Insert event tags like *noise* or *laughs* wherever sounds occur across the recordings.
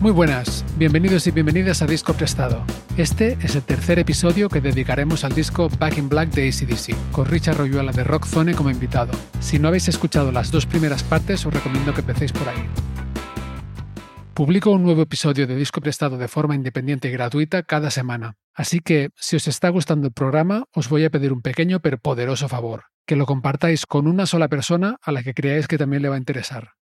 Muy buenas, bienvenidos y bienvenidas a Disco Prestado. Este es el tercer episodio que dedicaremos al disco Back in Black de ACDC, con Richard Royuela de Rock Zone como invitado. Si no habéis escuchado las dos primeras partes, os recomiendo que empecéis por ahí. Publico un nuevo episodio de Disco Prestado de forma independiente y gratuita cada semana. Así que, si os está gustando el programa, os voy a pedir un pequeño pero poderoso favor, que lo compartáis con una sola persona a la que creáis que también le va a interesar.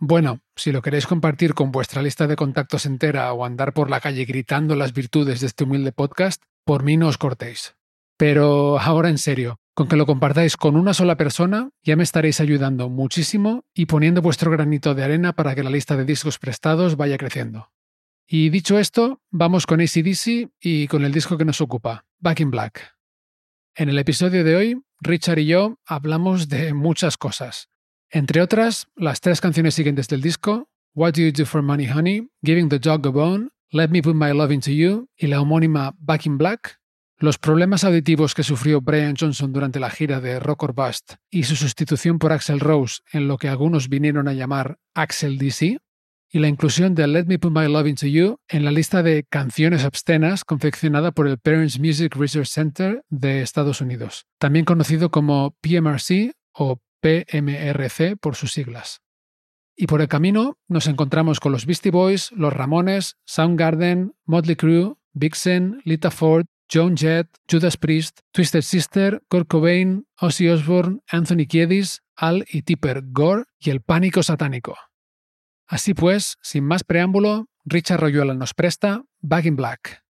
Bueno, si lo queréis compartir con vuestra lista de contactos entera o andar por la calle gritando las virtudes de este humilde podcast, por mí no os cortéis. Pero ahora en serio, con que lo compartáis con una sola persona, ya me estaréis ayudando muchísimo y poniendo vuestro granito de arena para que la lista de discos prestados vaya creciendo. Y dicho esto, vamos con ACDC y con el disco que nos ocupa, Back in Black. En el episodio de hoy, Richard y yo hablamos de muchas cosas, entre otras, las tres canciones siguientes del disco, What Do You Do for Money Honey, Giving the Dog a Bone, Let Me Put My Love Into You y la homónima Back in Black, los problemas auditivos que sufrió Brian Johnson durante la gira de Rock or Bust y su sustitución por Axel Rose en lo que algunos vinieron a llamar Axel DC, y la inclusión de Let Me Put My Love Into You en la lista de canciones obscenas confeccionada por el Parents Music Research Center de Estados Unidos, también conocido como PMRC o PMRC por sus siglas. Y por el camino nos encontramos con los Beastie Boys, los Ramones, Soundgarden, Motley Crue, Vixen, Lita Ford, Joan Jett, Judas Priest, Twisted Sister, Kurt Cobain, Ozzy Osbourne, Anthony Kiedis, Al y Tipper Gore y el pánico satánico. Así pues, sin más preámbulo, Richard Royuela nos presta Back in Black.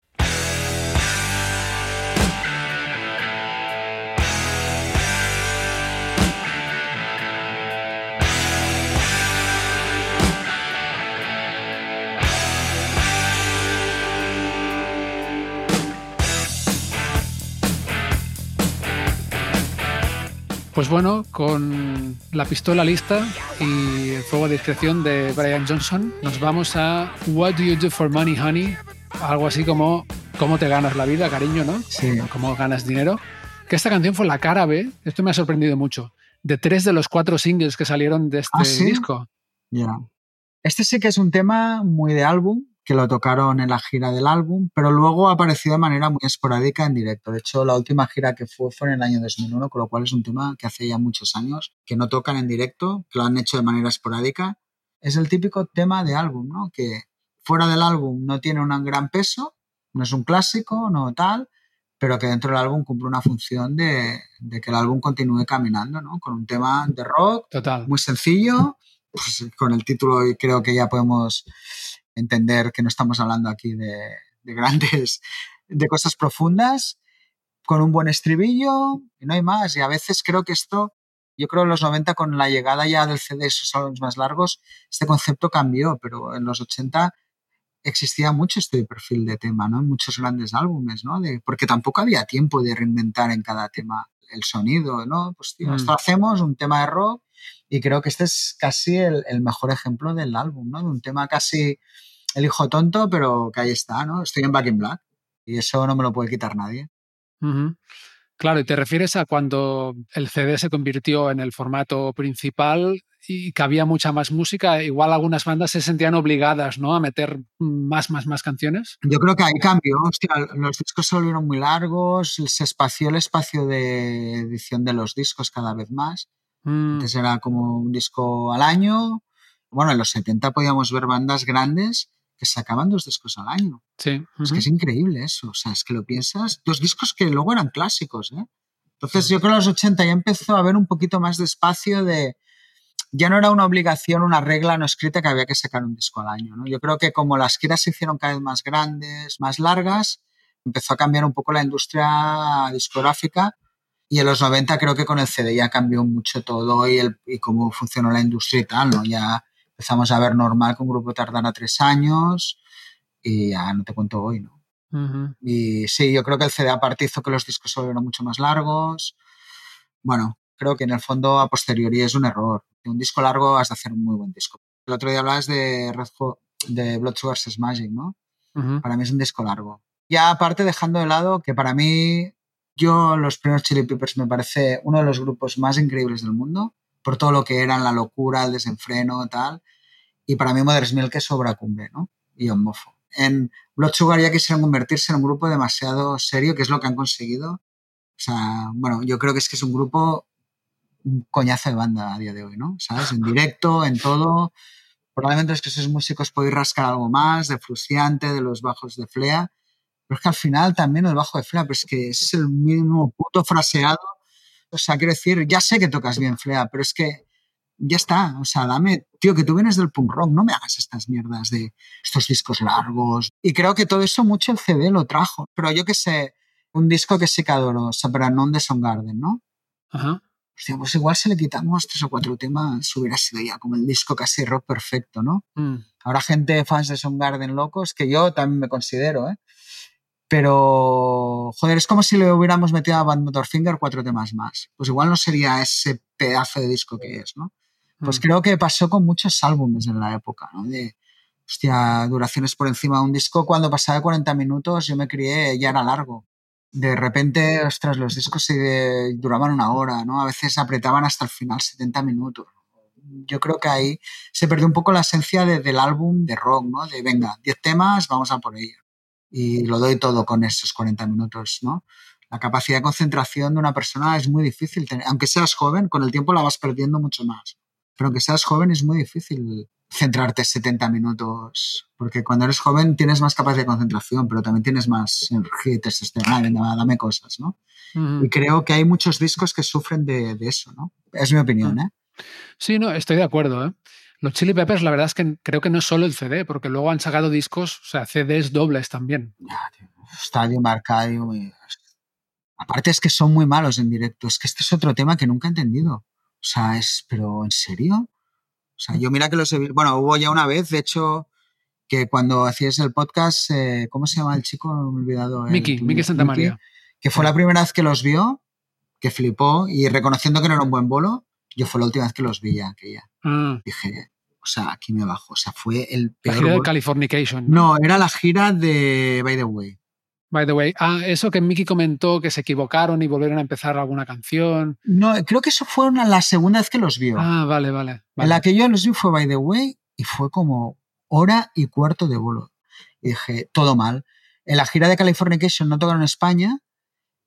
Pues bueno, con la pistola lista y el fuego de discreción de Brian Johnson, nos vamos a What Do You Do for Money, Honey? Algo así como ¿Cómo te ganas la vida, cariño, no? Sí. ¿Cómo ganas dinero? Que esta canción fue la cara B, esto me ha sorprendido mucho, de tres de los cuatro singles que salieron de este ¿Ah, sí? disco. Ya. Este sí que es un tema muy de álbum, que lo tocaron en la gira del álbum, pero luego ha aparecido de manera muy esporádica en directo. De hecho, la última gira que fue fue en el año 2001, con lo cual es un tema que hace ya muchos años que no tocan en directo, que lo han hecho de manera esporádica. Es el típico tema de álbum, ¿no? Que fuera del álbum no tiene un gran peso, no es un clásico, no tal, pero que dentro del álbum cumple una función de, de que el álbum continúe caminando, ¿no? Con un tema de rock Total. muy sencillo, pues con el título creo que ya podemos entender que no estamos hablando aquí de, de, grandes, de cosas profundas, con un buen estribillo, y no hay más. Y a veces creo que esto, yo creo en los 90 con la llegada ya del CD, esos álbumes más largos, este concepto cambió, pero en los 80 existía mucho este perfil de tema, ¿no? En muchos grandes álbumes, ¿no? De, porque tampoco había tiempo de reinventar en cada tema el sonido, ¿no? Pues tío, Mm. esto hacemos un tema de rock y creo que este es casi el, el mejor ejemplo del álbum, ¿no? De un tema casi el hijo tonto, pero que ahí está, ¿no? Estoy en Back in Black y eso no me lo puede quitar nadie. Claro, y te refieres a cuando el CD se convirtió en el formato principal y que había mucha más música, igual algunas bandas se sentían obligadas, ¿no? A meter más, más, más canciones. Yo creo que ahí cambió, hostia, los discos se volvieron muy largos, se espació el espacio de edición de los discos cada vez más. Mm, Antes era como un disco al año. Bueno, en los 70 podíamos ver bandas grandes que sacaban dos discos al año. sí. Es ujú. que es increíble eso. O sea, es que lo piensas. Dos discos que luego eran clásicos, ¿eh? Entonces yo creo que en los 80 ya empezó a haber un poquito más de espacio de... Ya no era una obligación, una regla no escrita que había que sacar un disco al año, ¿no? Yo creo que como las giras se hicieron cada vez más grandes, más largas, empezó a cambiar un poco la industria discográfica y en los 90 creo que con el CD ya cambió mucho todo y, el, y cómo funcionó la industria y tal, ¿no? Ya empezamos a ver normal que un grupo tardara tres años y ya no te cuento hoy, ¿no? Y sí, yo creo que el CD aparte hizo que los discos se volvieran mucho más largos. Bueno, creo que en el fondo a posteriori es un error. Un disco largo has de hacer un muy buen disco. El otro día hablabas de Red de Blood Sugar Magic, ¿no? Para mí es un disco largo. Ya aparte dejando de lado que para mí, yo los primeros Chili Peppers me parece uno de los grupos más increíbles del mundo por todo lo que eran la locura, el desenfreno tal. Y para mí Mother's Milk es sobra cumbre, ¿no? Y un mofo. En Blood Sugar ya quisieron convertirse en un grupo demasiado serio, que es lo que han conseguido. O sea, bueno, yo creo que es que es un grupo un coñazo de banda a día de hoy, ¿no? ¿Sabes? En directo, en todo. Probablemente es que esos músicos podéis rascar algo más de Fruciante, de los bajos de Flea. Pero es que al final también el bajo de Flea, pero es que es el mismo puto fraseado. O sea, quiero decir, ya sé que tocas bien Flea, pero es que ya está. O sea, dame, tío, que tú vienes del punk rock, no me hagas estas mierdas de estos discos largos. Y creo que todo eso mucho el CD lo trajo. Pero yo que sé, un disco que sí que adoro, Sopranon de Garden, ¿no? Ajá pues igual si le quitamos tres o cuatro temas hubiera sido ya como el disco casi rock perfecto, ¿no? Mm. Ahora gente fans de Garden locos, que yo también me considero, ¿eh? Pero, joder, es como si le hubiéramos metido a Band Motorfinger cuatro temas más. Pues igual no sería ese pedazo de disco que es, ¿no? Pues mm. creo que pasó con muchos álbumes en la época, ¿no? De, hostia, duraciones por encima de un disco. Cuando pasaba 40 minutos, yo me crié, ya era largo de repente, ostras, los discos duraban una hora, ¿no? A veces apretaban hasta el final 70 minutos. Yo creo que ahí se perdió un poco la esencia del álbum de rock, ¿no? De venga, 10 temas, vamos a por ello. Y lo doy todo con esos 40 minutos, ¿no? La capacidad de concentración de una persona es muy difícil. Aunque seas joven, con el tiempo la vas perdiendo mucho más. Pero aunque seas joven es muy difícil centrarte 70 minutos, porque cuando eres joven tienes más capacidad de concentración, pero también tienes más energía y testosterona, dame cosas, ¿no? Y creo que hay muchos discos que sufren de, eso, ¿no? Es mi opinión, ¿eh? Sí, no, estoy de acuerdo, ¿eh? Los Chili Peppers, la verdad es que creo que no es solo el CD, porque luego han sacado discos, o sea, CDs dobles también. Ya. Estadio Marcadio. Aparte es que son muy malos en directo. Es que este es otro tema que nunca he entendido. O sea, es, pero ¿en serio? O sea, yo mira que los he Bueno, hubo ya una vez, de hecho, que cuando hacías el podcast, eh, ¿cómo se llama el chico? me he olvidado. Miki, Miki Santa María. Que fue la primera vez que los vio, que flipó y reconociendo que no era un buen bolo, yo fue la última vez que los vi aquella. Ah. Dije, o sea, aquí me bajo. O sea, fue el peor. La gira de Californication. ¿no? era la gira de By the Way. By the way, ah, eso que Mickey comentó que se equivocaron y volvieron a empezar alguna canción. No, creo que eso fue la segunda vez que los vio. Ah, vale, vale, La que yo los vi fue By the Way y fue como hora y cuarto de bolo. Y dije, todo mal. En la gira de Californication no tocaron España,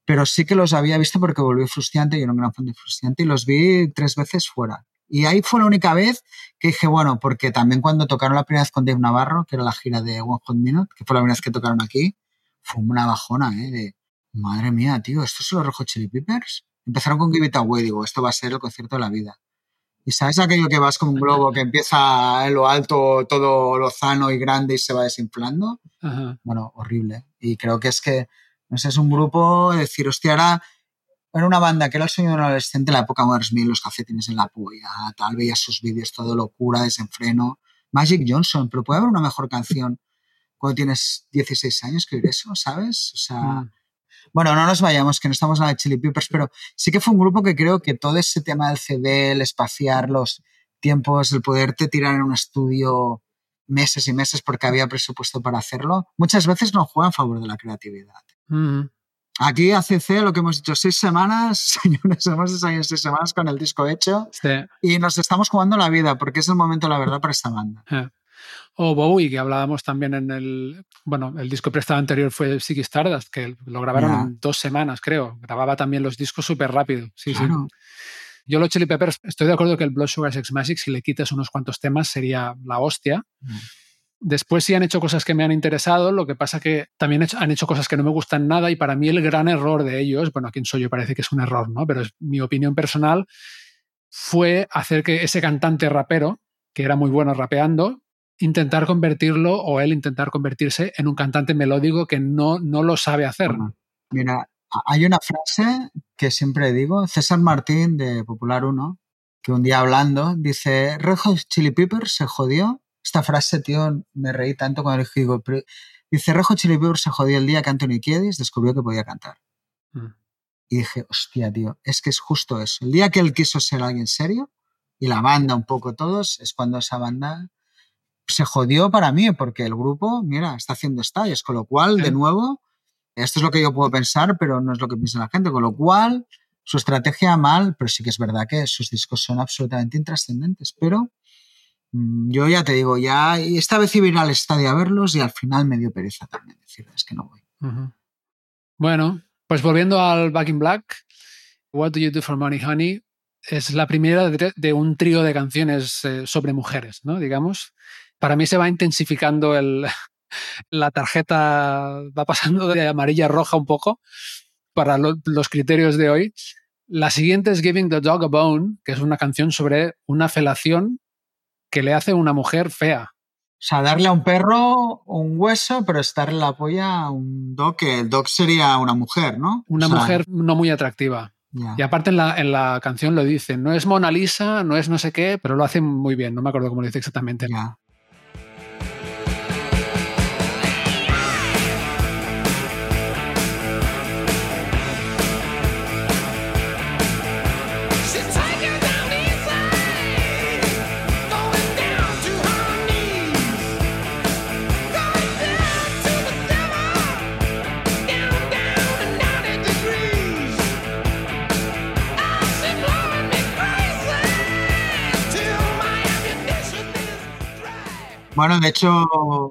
pero sí que los había visto porque volvió frustrante, yo era un gran fan de frustrante, y los vi tres veces fuera. Y ahí fue la única vez que dije, bueno, porque también cuando tocaron la primera vez con Dave Navarro, que era la gira de One Hot Minute, que fue la primera vez que tocaron aquí, fue una bajona, ¿eh? De, madre mía, tío, ¿estos son los Rojo Chili Peppers? Empezaron con Give It Away, digo, esto va a ser el concierto de la vida. Y sabes aquello que vas como un globo que empieza en lo alto, todo lozano y grande y se va desinflando. Bueno, horrible. Y creo que es que, no sé, es un grupo, decir, hostia, ahora era una banda que era el sueño de un adolescente, la época Mother's los cafetines en la polla, tal, veías sus vídeos, todo locura, desenfreno. Magic Johnson, pero puede haber una mejor canción cuando tienes 16 años que eso, ¿sabes? O sea, mm. bueno, no nos vayamos, que no estamos en la de Chili Peppers, pero sí que fue un grupo que creo que todo ese tema del CD, el espaciar los tiempos, el poderte tirar en un estudio meses y meses porque había presupuesto para hacerlo, muchas veces no juega a favor de la creatividad. Mm. Aquí ACC, lo que hemos dicho, seis semanas, *laughs* señores, hemos ensayado seis semanas con el disco hecho y nos estamos jugando la vida porque es el momento, la verdad, para esta banda. Eh. O Bowie, que hablábamos también en el. Bueno, el disco prestado anterior fue Ziggy Stardust, que lo grabaron en dos semanas, creo. Grababa también los discos súper rápido. Sí, sí. Yo, los Chili Peppers, estoy de acuerdo que el Blood Sugar Sex Magic, si le quitas unos cuantos temas, sería la hostia. Mm. Después sí han hecho cosas que me han interesado, lo que pasa que también han hecho cosas que no me gustan nada y para mí el gran error de ellos, bueno, quién soy yo parece que es un error, ¿no? Pero es mi opinión personal, fue hacer que ese cantante rapero, que era muy bueno rapeando, intentar convertirlo o él intentar convertirse en un cantante melódico que no, no lo sabe hacer. mira, hay una frase que siempre digo, César Martín de Popular 1, que un día hablando dice, Red Chili Pepper se jodió. Esta frase, tío, me reí tanto cuando le digo, dice, Red Chili Pepper se jodió el día que Anthony Kiedis descubrió que podía cantar. Mm. Y dije, hostia, tío, es que es justo eso. El día que él quiso ser alguien serio, y la banda un poco todos, es cuando esa banda se jodió para mí, porque el grupo, mira, está haciendo estallos, con lo cual, de nuevo, esto es lo que yo puedo pensar, pero no es lo que piensa la gente, con lo cual, su estrategia mal, pero sí que es verdad que sus discos son absolutamente intrascendentes, pero yo ya te digo, ya esta vez iba al estadio a verlos y al final me dio pereza también decirles que no voy. Bueno, pues volviendo al Back in Black, What Do You Do for Money Honey es la primera de, un trío de canciones eh, sobre mujeres, ¿no? Digamos. Para mí se va intensificando el, *laughs* la tarjeta, va pasando de amarilla a roja un poco para los criterios de hoy. La siguiente es Giving the Dog a Bone, que es una canción sobre una felación que le hace una mujer fea. O sea, darle a un perro un hueso, pero estarle la polla a un dog, que el dog sería una mujer, ¿no? Una mujer no muy atractiva. Y aparte en la, en la, canción lo dicen, no es Mona Lisa, no es no sé qué, pero lo hacen muy bien, no me acuerdo cómo lo dice exactamente. Bueno, de hecho,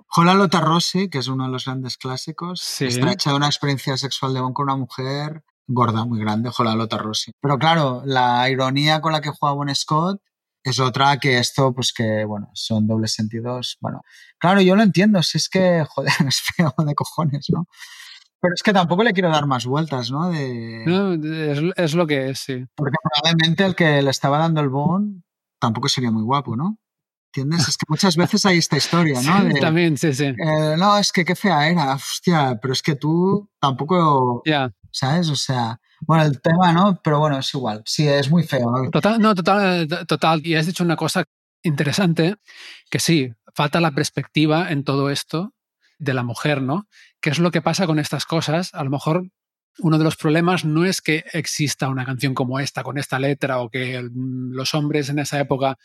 Jola Lota Rossi, que es uno de los grandes clásicos, está hecha de una experiencia sexual de Bon con una mujer gorda, muy grande, Jola Lota Rossi. Pero claro, la ironía con la que juega Bon Scott es otra que esto, pues que, bueno, son dobles sentidos. Bueno, claro, yo lo entiendo, si es que, joder, *laughs* es feo de cojones, ¿no? Pero es que tampoco le quiero dar más vueltas, ¿no? No, es, es, lo que es, sí. Porque probablemente el que le estaba dando el Bon tampoco sería muy guapo, ¿no? ¿Entiendes? Es que muchas veces hay esta historia, ¿no? *laughs* también, sí, sí. Eh, no, es que qué fea era, hostia, pero es que tú tampoco, Ya. ¿sabes? O sea, bueno, el tema, ¿no? Pero bueno, es igual, sí, es muy feo. Total, no, total, total. Y has dicho una cosa interesante, que sí, falta la perspectiva en todo esto de la mujer, ¿no? ¿Qué es lo que pasa con estas cosas? A lo mejor uno de los problemas no es que exista una canción como esta, con esta letra, o que los hombres en esa época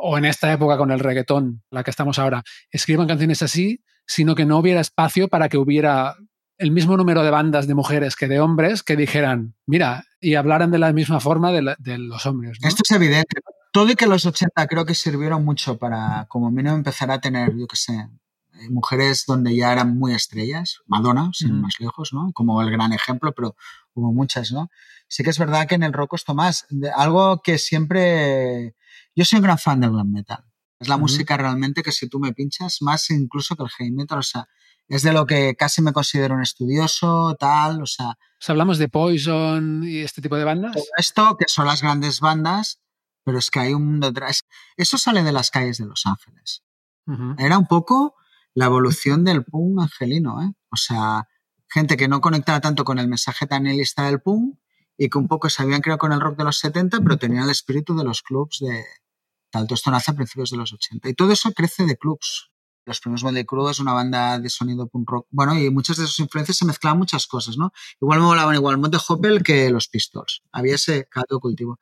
o en esta época con el reggaetón, la que estamos ahora, escriban canciones así, sino que no hubiera espacio para que hubiera el mismo número de bandas de mujeres que de hombres que dijeran, mira, y hablaran de la misma forma de, los hombres. Esto es evidente. Todo y que los 80 creo que sirvieron mucho para, como mínimo, empezar a tener, yo qué sé, eh, mujeres donde ya eran muy estrellas, Madonna, sin más lejos, ¿no? Como el gran ejemplo, pero hubo muchas, ¿no? Sí que es verdad que en el rock esto más, algo que siempre yo soy un gran fan del glam metal. Es la música realmente que si tú me pinchas, más incluso que el heavy metal, o sea, es de lo que casi me considero un estudioso, tal, o sea... hablamos de Poison y este tipo de bandas. Todo esto, que son las grandes bandas, pero es que hay un mundo detrás. Eso sale de las calles de Los Ángeles. Era un poco la evolución del punk angelino, ¿eh? O sea, gente que no conectaba tanto con el mensaje tan del punk y que un poco se habían creado con el rock de los 70, pero tenían el espíritu de los clubs de tal. Todo esto nace a principios de los 80. Y todo eso crece de clubs. Los primeros Motley Crue es una banda de sonido punk rock. Bueno, y muchas de sus influencias se mezclaban muchas cosas, ¿no? Igual me volaban igual Monte Hoppel que los Pistols. Había ese caldo cultivo.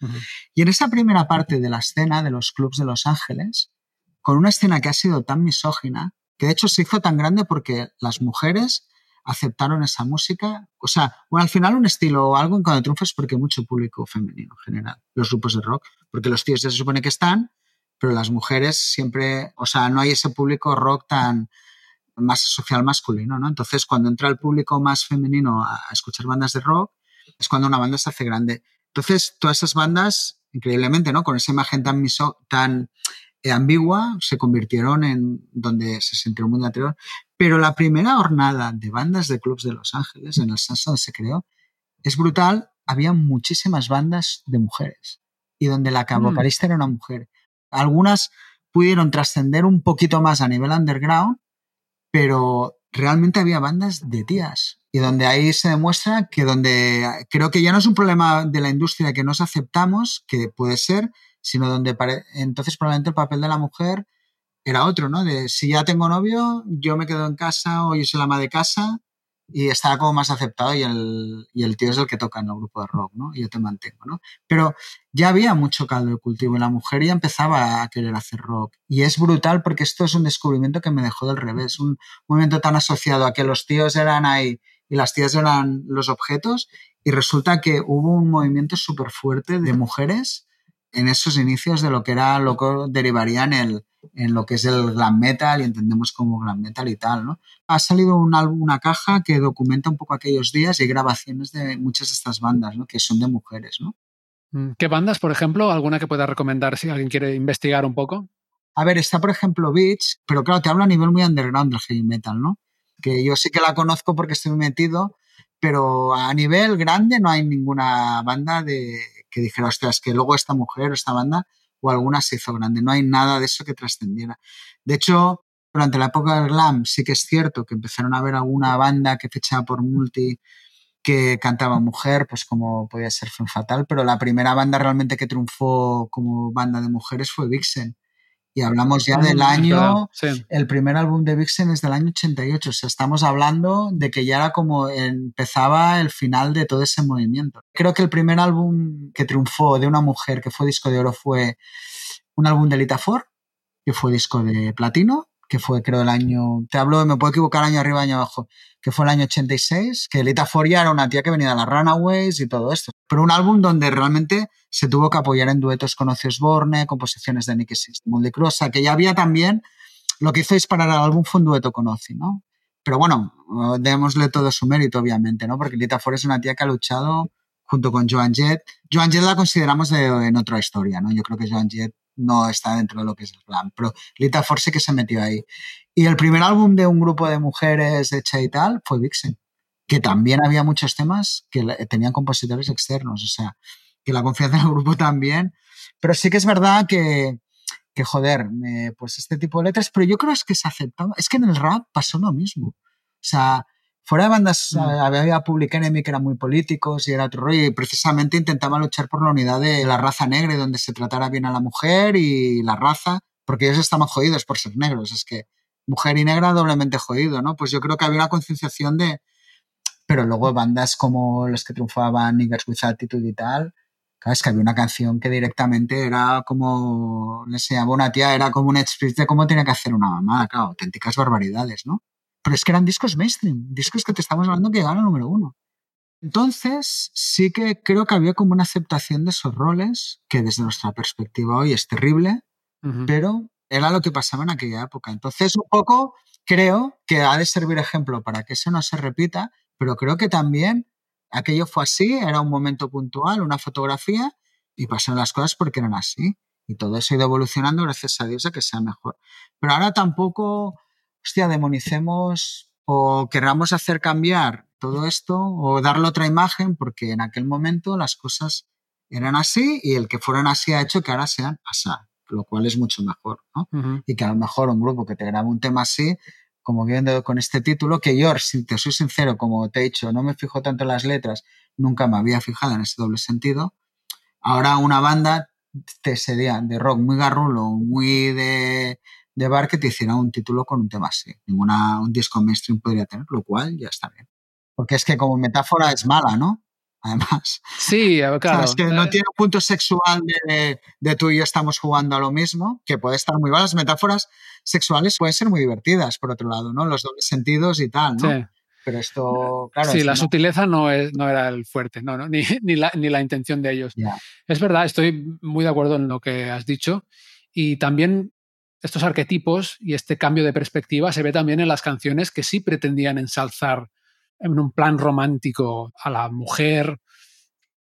Y en esa primera parte de la escena de los clubs de Los Ángeles, con una escena que ha sido tan misógina, que de hecho se hizo tan grande porque las mujeres aceptaron esa música. O sea, bueno, al final un estilo o algo en cuando triunfas porque hay mucho público femenino en general, los grupos de rock, porque los tíos ya se supone que están, pero las mujeres siempre, o sea, no hay ese público rock tan más social masculino, ¿no? Entonces, cuando entra el público más femenino a, escuchar bandas de rock, es cuando una banda se hace grande. Entonces, todas esas bandas, increíblemente, ¿no? Con esa imagen tan, miso, tan ambigua, se convirtieron en donde se sintió el mundo anterior. Pero la primera jornada de bandas de clubs de Los Ángeles, en el donde se creó, es brutal. Había muchísimas bandas de mujeres y donde la vocalista era una mujer. Algunas pudieron trascender un poquito más a nivel underground, pero realmente había bandas de tías. Y donde ahí se demuestra que donde creo que ya no es un problema de la industria que nos aceptamos, que puede ser, sino donde entonces probablemente el papel de la mujer era otro, ¿no? De si ya tengo novio, yo me quedo en casa o yo soy la ama de casa y estaba como más aceptado y el, y el tío es el que toca en el grupo de rock, ¿no? Y yo te mantengo, ¿no? Pero ya había mucho caldo de cultivo y la mujer ya empezaba a querer hacer rock. Y es brutal porque esto es un descubrimiento que me dejó del revés. Un movimiento tan asociado a que los tíos eran ahí y las tías eran los objetos y resulta que hubo un movimiento súper fuerte de mujeres en esos inicios de lo que era lo que derivaría en, el, en lo que es el glam metal y entendemos como glam metal y tal, ¿no? Ha salido un álbum, una caja que documenta un poco aquellos días y grabaciones de muchas de estas bandas, ¿no? Que son de mujeres, ¿no? Mm, ¿Qué bandas, por ejemplo? ¿Alguna que pueda recomendar si alguien quiere investigar un poco? A ver, está por ejemplo Beach, pero claro, te hablo a nivel muy underground del heavy metal, ¿no? Que yo sí que la conozco porque estoy metido, pero a nivel grande no hay ninguna banda de que dijera, ostras, que luego esta mujer o esta banda o alguna se hizo grande. No hay nada de eso que trascendiera. De hecho, durante la época del glam sí que es cierto que empezaron a haber alguna banda que fechaba por multi que cantaba mujer, pues como podía ser Fatal, pero la primera banda realmente que triunfó como banda de mujeres fue Vixen. Y hablamos ya del año, el primer álbum de Vixen es del año 88, o sea, estamos hablando de que ya era como empezaba el final de todo ese movimiento. Creo que el primer álbum que triunfó de una mujer que fue disco de oro fue un álbum de Lita Ford, que fue disco de platino, que fue creo el año, te hablo, me puedo equivocar año arriba, año abajo, que fue el año 86, que Lita Ford ya era una tía que venía de las Runaways y todo esto. Pero un álbum donde realmente se tuvo que apoyar en duetos con Ozzy Osbourne, composiciones de Nicky System, de Cruz, que ya había también, lo que hizo disparar al álbum fue un dueto con Ozzy, ¿no? Pero bueno, démosle todo su mérito, obviamente, ¿no? Porque Lita Ford es una tía que ha luchado junto con Joan Jett. Joan Jett la consideramos en otra historia, ¿no? Yo creo que Joan Jett no está dentro de lo que es el glam, pero Lita Ford sí que se metió ahí. Y el primer álbum de un grupo de mujeres hecha y tal fue Vixen, que también había muchos temas que tenían compositores externos, o sea, que la confianza en el grupo también. Pero sí que es verdad que, que joder, pues este tipo de letras, pero yo creo es que se aceptaba. Es que en el rap pasó lo mismo. O sea, fuera de bandas mm. había Public Enemy que eran muy políticos y era otro rollo y precisamente intentaba luchar por la unidad de la raza negra y donde se tratara bien a la mujer y la raza, porque ellos estaban jodidos por ser negros, es que mujer y negra doblemente jodido, ¿no? Pues yo creo que había una concienciación de... Pero luego bandas como las que triunfaban, Niggers with Attitude y tal, claro, es que había una canción que directamente era como, le enseñaba una tía, era como un speech de cómo tenía que hacer una mamada, claro, auténticas barbaridades, ¿no? Pero es que eran discos mainstream, discos que te estamos hablando que llegaron al número uno. Entonces, sí que creo que había como una aceptación de esos roles, que desde nuestra perspectiva hoy es terrible, pero era lo que pasaba en aquella época. Entonces, un poco creo que ha de servir ejemplo para que eso no se repita, pero creo que también aquello fue así, era un momento puntual, una fotografía, y pasaron las cosas porque eran así. Y todo eso ha ido evolucionando gracias a Dios a que sea mejor. Pero ahora tampoco hostia, demonicemos o querramos hacer cambiar todo esto o darle otra imagen porque en aquel momento las cosas eran así y el que fueran así ha hecho que ahora sean así, lo cual es mucho mejor, ¿no? Y que a lo mejor un grupo que te graba un tema así, como viendo con este título, que yo, si te soy sincero, como te he dicho, no me fijo tanto en las letras, nunca me había fijado en ese doble sentido. Ahora una banda te sería de rock muy garrulo, muy de de bar que te hiciera un título con un tema así. Ninguna, un disco mainstream podría tener, lo cual ya está bien. Porque es que como metáfora es mala, ¿no? *laughs* Además. Sí, claro. es que no eh, tiene un punto sexual de, de, tú y yo estamos jugando a lo mismo, que puede estar muy mal. Las metáforas sexuales pueden ser muy divertidas, por otro lado, ¿no? Los dobles sentidos y tal, ¿no? Sí. Pero esto, claro. Sí, la sutileza no, es, no era el fuerte, no, no ni, *laughs* ni, la, ni, la, intención de ellos. Es verdad, estoy muy de acuerdo en lo que has dicho. Y también estos arquetipos y este cambio de perspectiva se ve también en las canciones que sí pretendían ensalzar en un plan romántico a la mujer,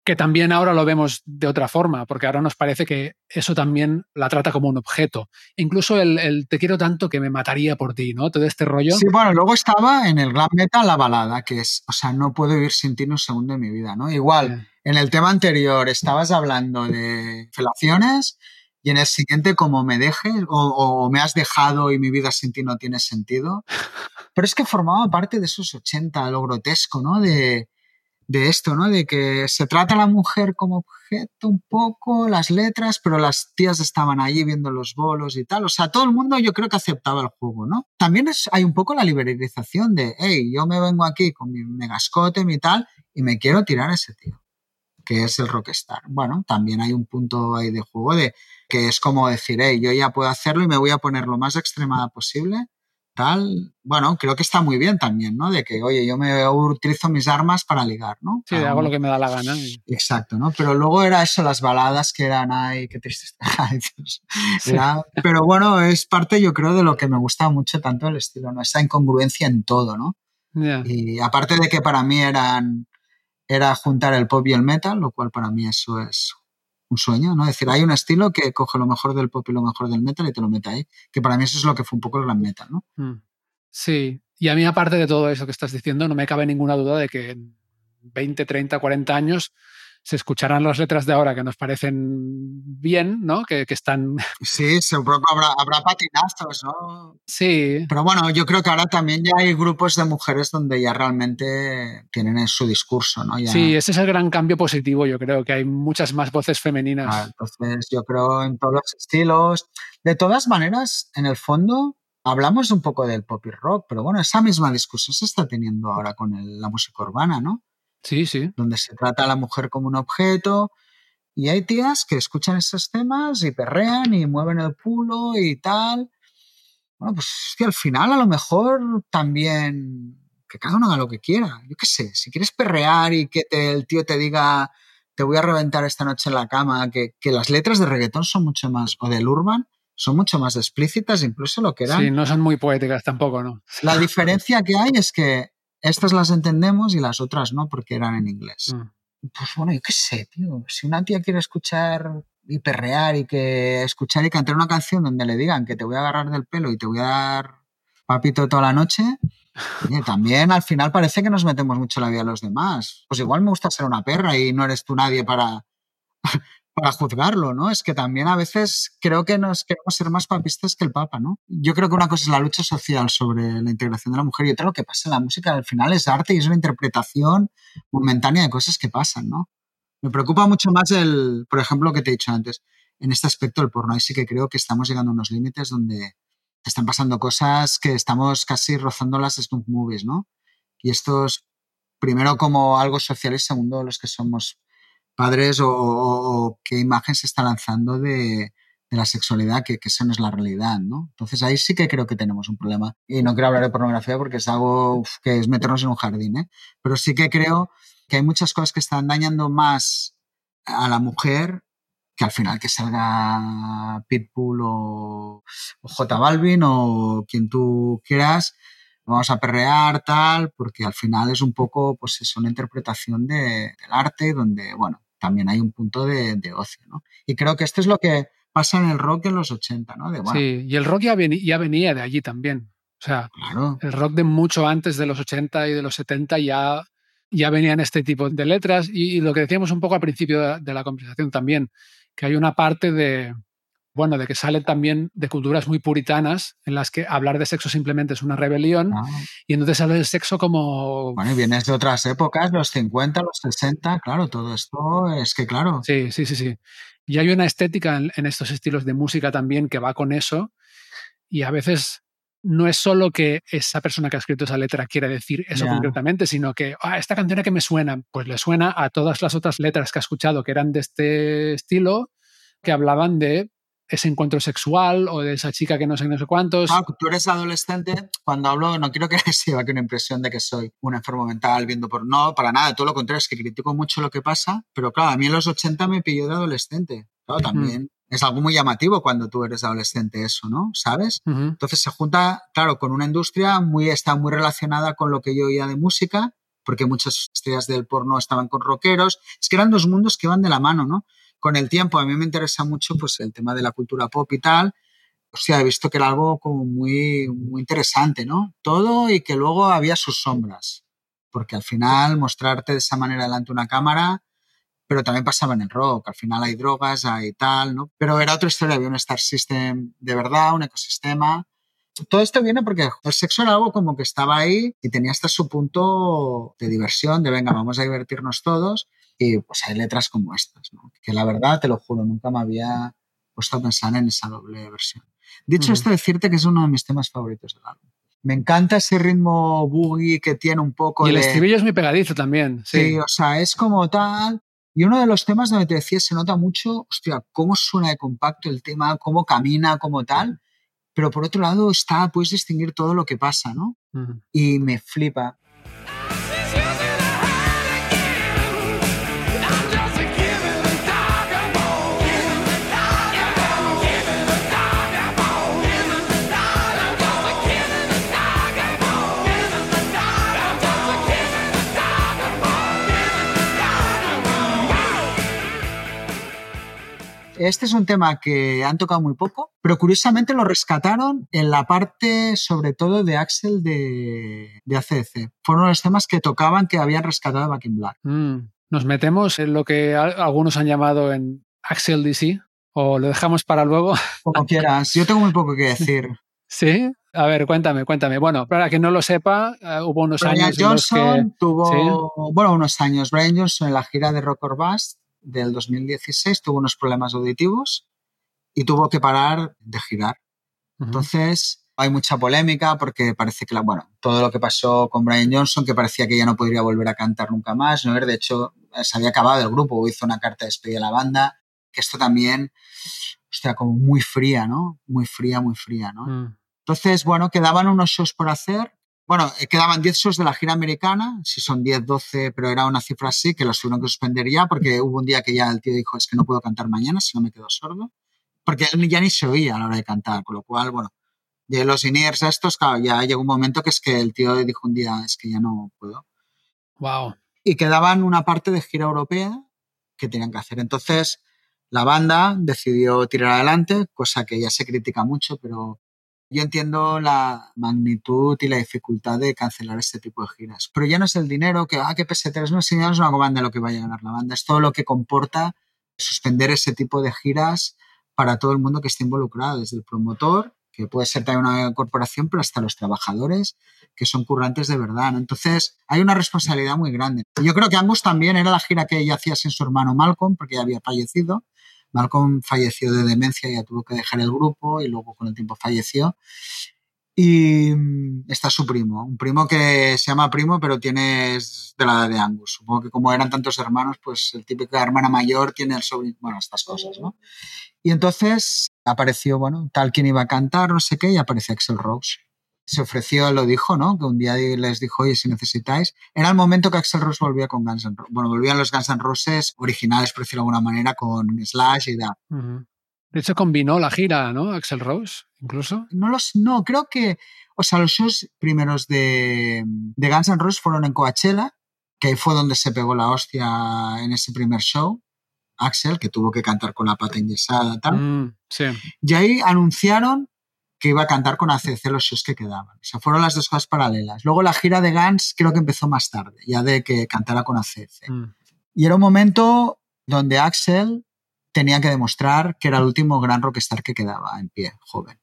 que también ahora lo vemos de otra forma, porque ahora nos parece que eso también la trata como un objeto. Incluso el, te quiero tanto que me mataría por ti, ¿no? Todo este rollo. Sí, bueno, luego estaba en el glam metal la balada, que es, o sea, no puedo vivir sin ti un segundo de mi vida, ¿no? Igual, en el tema anterior estabas hablando de felaciones y en el siguiente como me dejes o, me has dejado y mi vida sin ti no tiene sentido. *laughs* Pero es que formaba parte de esos 80, lo grotesco, ¿no? De, de esto, ¿no? De que se trata a la mujer como objeto un poco, las letras, pero las tías estaban allí viendo los bolos y tal. O sea, todo el mundo yo creo que aceptaba el juego, ¿no? También es, hay un poco la liberalización de, hey, yo me vengo aquí con mi megascote, mi tal, y me quiero tirar a ese tío, que es el rockstar. Bueno, también hay un punto ahí de juego de que es como decir, hey, yo ya puedo hacerlo y me voy a poner lo más extremada posible tal, bueno, creo que está muy bien también, ¿no? De que, oye, yo me utilizo mis armas para ligar, ¿no? Sí, hago lo que me da la gana. Exacto, ¿no? Pero luego era eso, las baladas que eran, ay, qué triste. *laughs* pero bueno, es parte, yo creo, de lo que me gusta mucho tanto el estilo, ¿no? Esa incongruencia en todo, ¿no? Y aparte de que para mí eran, era juntar el pop y el metal, lo cual para mí eso es un sueño, ¿no? Es decir, hay un estilo que coge lo mejor del pop y lo mejor del metal y te lo mete ahí, que para mí eso es lo que fue un poco el gran metal, ¿no? Mm. Sí, y a mí aparte de todo eso que estás diciendo, no me cabe ninguna duda de que en 20, 30, 40 años se escucharán las letras de ahora que nos parecen bien, ¿no? Que, están... Sí, seguro que habrá, habrá, patinazos, ¿no? Sí. Pero bueno, yo creo que ahora también ya hay grupos de mujeres donde ya realmente tienen su discurso, ¿no? Sí, ese es el gran cambio positivo, yo creo, que hay muchas más voces femeninas. Ah, entonces, yo creo en todos los estilos. De todas maneras, en el fondo, hablamos un poco del pop y rock, pero bueno, esa misma discusión se está teniendo ahora con la música urbana, ¿no? Sí, sí. Donde se trata a la mujer como un objeto. Y hay tías que escuchan esos temas y perrean y mueven el culo y tal. Bueno, pues que al final a lo mejor también que cada uno haga lo que quiera. Yo qué sé, si quieres perrear y que el tío te diga te voy a reventar esta noche en la cama, que, que, las letras de reggaetón son mucho más, o del urban, son mucho más explícitas, incluso lo que eran. Sí, no son muy poéticas tampoco, ¿no? La diferencia que hay es que estas las entendemos y las otras no, porque eran en inglés. Mm. Pues bueno, yo qué sé, tío. Si una tía quiere escuchar y perrear y que escuchar y cantar una canción donde le digan que te voy a agarrar del pelo y te voy a dar papito toda la noche, *laughs* también al final parece que nos metemos mucho la vida a los demás. Pues igual me gusta ser una perra y no eres tú nadie para, para juzgarlo, ¿no? Es que también a veces creo que nos queremos ser más papistas que el Papa, ¿no? Yo creo que una cosa es la lucha social sobre la integración de la mujer y otra lo que pasa en la música al final es arte y es una interpretación momentánea de cosas que pasan, ¿no? Me preocupa mucho más el, por ejemplo, lo que te he dicho antes, en este aspecto del porno. Ahí sí que creo que estamos llegando a unos límites donde están pasando cosas que estamos casi rozando las stunt movies, ¿no? Y esto es primero como algo social y segundo los que somos padres o, qué imagen se está lanzando de, la sexualidad, que, que eso no es la realidad, ¿no? Entonces ahí sí que creo que tenemos un problema. Y no quiero hablar de pornografía porque es algo que es meternos en un jardín, ¿eh? Pero sí que creo que hay muchas cosas que están dañando más a la mujer que al final que salga Pitbull o, J Balvin o quien tú quieras, vamos a perrear, tal, porque al final es un poco, pues es una interpretación del arte donde, bueno, también hay un punto de, ocio, ¿no? Y creo que esto es lo que pasa en el rock en los 80, ¿no? sí, y el rock ya, venía de allí también. O sea, el rock de mucho antes de los 80 y de los 70 ya, ya venían este tipo de letras y, lo que decíamos un poco al principio de la conversación también, que hay una parte de, bueno, de que sale también de culturas muy puritanas en las que hablar de sexo simplemente es una rebelión ah. y entonces sale del sexo como... Bueno, y vienes de otras épocas, los 50, los 60, claro, todo esto es que claro. Sí, sí, sí, sí. Y hay una estética en, estos estilos de música también que va con eso y a veces no es solo que esa persona que ha escrito esa letra quiere decir eso concretamente, sino que ah, esta canción que me suena, pues le suena a todas las otras letras que ha escuchado que eran de este estilo, que hablaban de ese encuentro sexual o de esa chica que no sé no sé cuántos. Ah, tú eres adolescente, cuando hablo no quiero que *laughs* se lleve una impresión de que soy un enfermo mental viendo por... No, para nada, todo lo contrario, es que critico mucho lo que pasa, pero claro, a mí en los 80 me pilló de adolescente. Claro, también es algo muy llamativo cuando tú eres adolescente eso, ¿no? ¿Sabes? Entonces se junta, claro, con una industria muy, está muy relacionada con lo que yo oía de música, porque muchas estrellas del porno estaban con rockeros. Es que eran dos mundos que iban de la mano, ¿no? Con el tiempo a mí me interesa mucho pues el tema de la cultura pop y tal. O sea, he visto que era algo como muy, muy interesante, ¿no? Todo y que luego había sus sombras. Porque al final mostrarte de esa manera delante de una cámara pero también pasaba en el rock. Al final hay drogas, hay tal, ¿no? Pero era otra historia, había un Star System de verdad, un ecosistema. Todo esto viene porque el sexo era algo como que estaba ahí y tenía hasta su punto de diversión, de venga, vamos a divertirnos todos. Y pues hay letras como estas, ¿no? Que la verdad, te lo juro, nunca me había puesto a pensar en esa doble versión. Dicho esto, decirte que es uno de mis temas favoritos del álbum. Me encanta ese ritmo boogie que tiene un poco. Y el estribillo es muy pegadizo también. Sí. sí. o sea, es como tal. Y uno de los temas donde te decía, se nota mucho, hostia, cómo suena de compacto el tema, cómo camina, como tal. Pero por otro lado, está, puedes distinguir todo lo que pasa, ¿no? Y me flipa. Este es un tema que han tocado muy poco, pero curiosamente lo rescataron en la parte, sobre todo, de Axel de, de ACDC. Fueron los temas que tocaban que habían rescatado Back in Black. Mm. Nos metemos en lo que algunos han llamado en Axel DC, o lo dejamos para luego. *laughs* Como quieras. Yo tengo muy poco que decir. *laughs* ¿Sí? A ver, cuéntame, cuéntame. Bueno, para quien no lo sepa, eh, hubo unos años. Johnson tuvo, bueno, unos años. Brian Johnson en la gira de Rock or Bust del 2016 tuvo unos problemas auditivos y tuvo que parar de girar. Entonces, hay mucha polémica porque parece que, la, bueno, todo lo que pasó con Brian Johnson, que parecía que ya no podría volver a cantar nunca más, ¿no? De hecho, se había acabado el grupo, hizo una carta de despedida a la banda, que esto también, hostia, como muy fría, ¿no? Muy fría, muy fría, ¿no? Mm. Entonces, bueno, quedaban unos shows por hacer bueno, eh, quedaban 10 shows de la gira americana, si son 10, 12, pero era una cifra así que los tuvieron que suspender ya porque hubo un día que ya el tío dijo es que no puedo cantar mañana si no me quedo sordo, porque él ya ni se oía a la hora de cantar, con lo cual, bueno, de los INERS estos, claro, ya llegó un momento que es que el tío dijo un día es que ya no puedo. Wow. Y quedaban una parte de gira europea que tenían que hacer. Entonces, la banda decidió tirar adelante, cosa que ya se critica mucho, pero yo entiendo la magnitud y la dificultad de cancelar este tipo de giras. Pero ya no es el dinero, que, ah, que PS3 no es, no es una banda lo que vaya a ganar la banda, es todo lo que comporta suspender ese tipo de giras para todo el mundo que esté involucrado, desde el promotor, que puede ser también una corporación, pero hasta los trabajadores, que son currantes de verdad. Entonces, hay una responsabilidad muy grande. Yo creo que Angus también era la gira que ella hacía sin su hermano Malcolm, porque ya había fallecido. Malcolm falleció de demencia, ya tuvo que dejar el grupo y luego con el tiempo falleció. Y mm, está su primo, un primo que se llama primo, pero tiene de la edad de Angus. Supongo que como eran tantos hermanos, pues el típico hermana mayor tiene el sobrino, bueno, estas cosas, ¿no? Y entonces apareció, bueno, tal quien iba a cantar, no sé qué, y aparece Axel Rose se ofreció, lo dijo, ¿no? Que un día les dijo, oye, si necesitáis. Era el momento que Axel Rose volvía con Guns N' Roses. Bueno, volvían los Guns N' Roses originales, por decirlo de alguna manera, con Slash y da. De hecho, combinó la gira, ¿no? Axel Rose, incluso. No los, no, creo que, o sea, los shows primeros de, de Guns N' Roses fueron en Coachella, que ahí fue donde se pegó la hostia en ese primer show. Axel, que tuvo que cantar con la pata enyesada, tal. Mm, sí. Y ahí anunciaron que iba a cantar con ACC los shows que quedaban. O sea, fueron las dos cosas paralelas. Luego la gira de Guns creo que empezó más tarde, ya de que cantara con ACC. Mm. Y era un momento donde Axel tenía que demostrar que era el último gran rockstar que quedaba en pie, joven.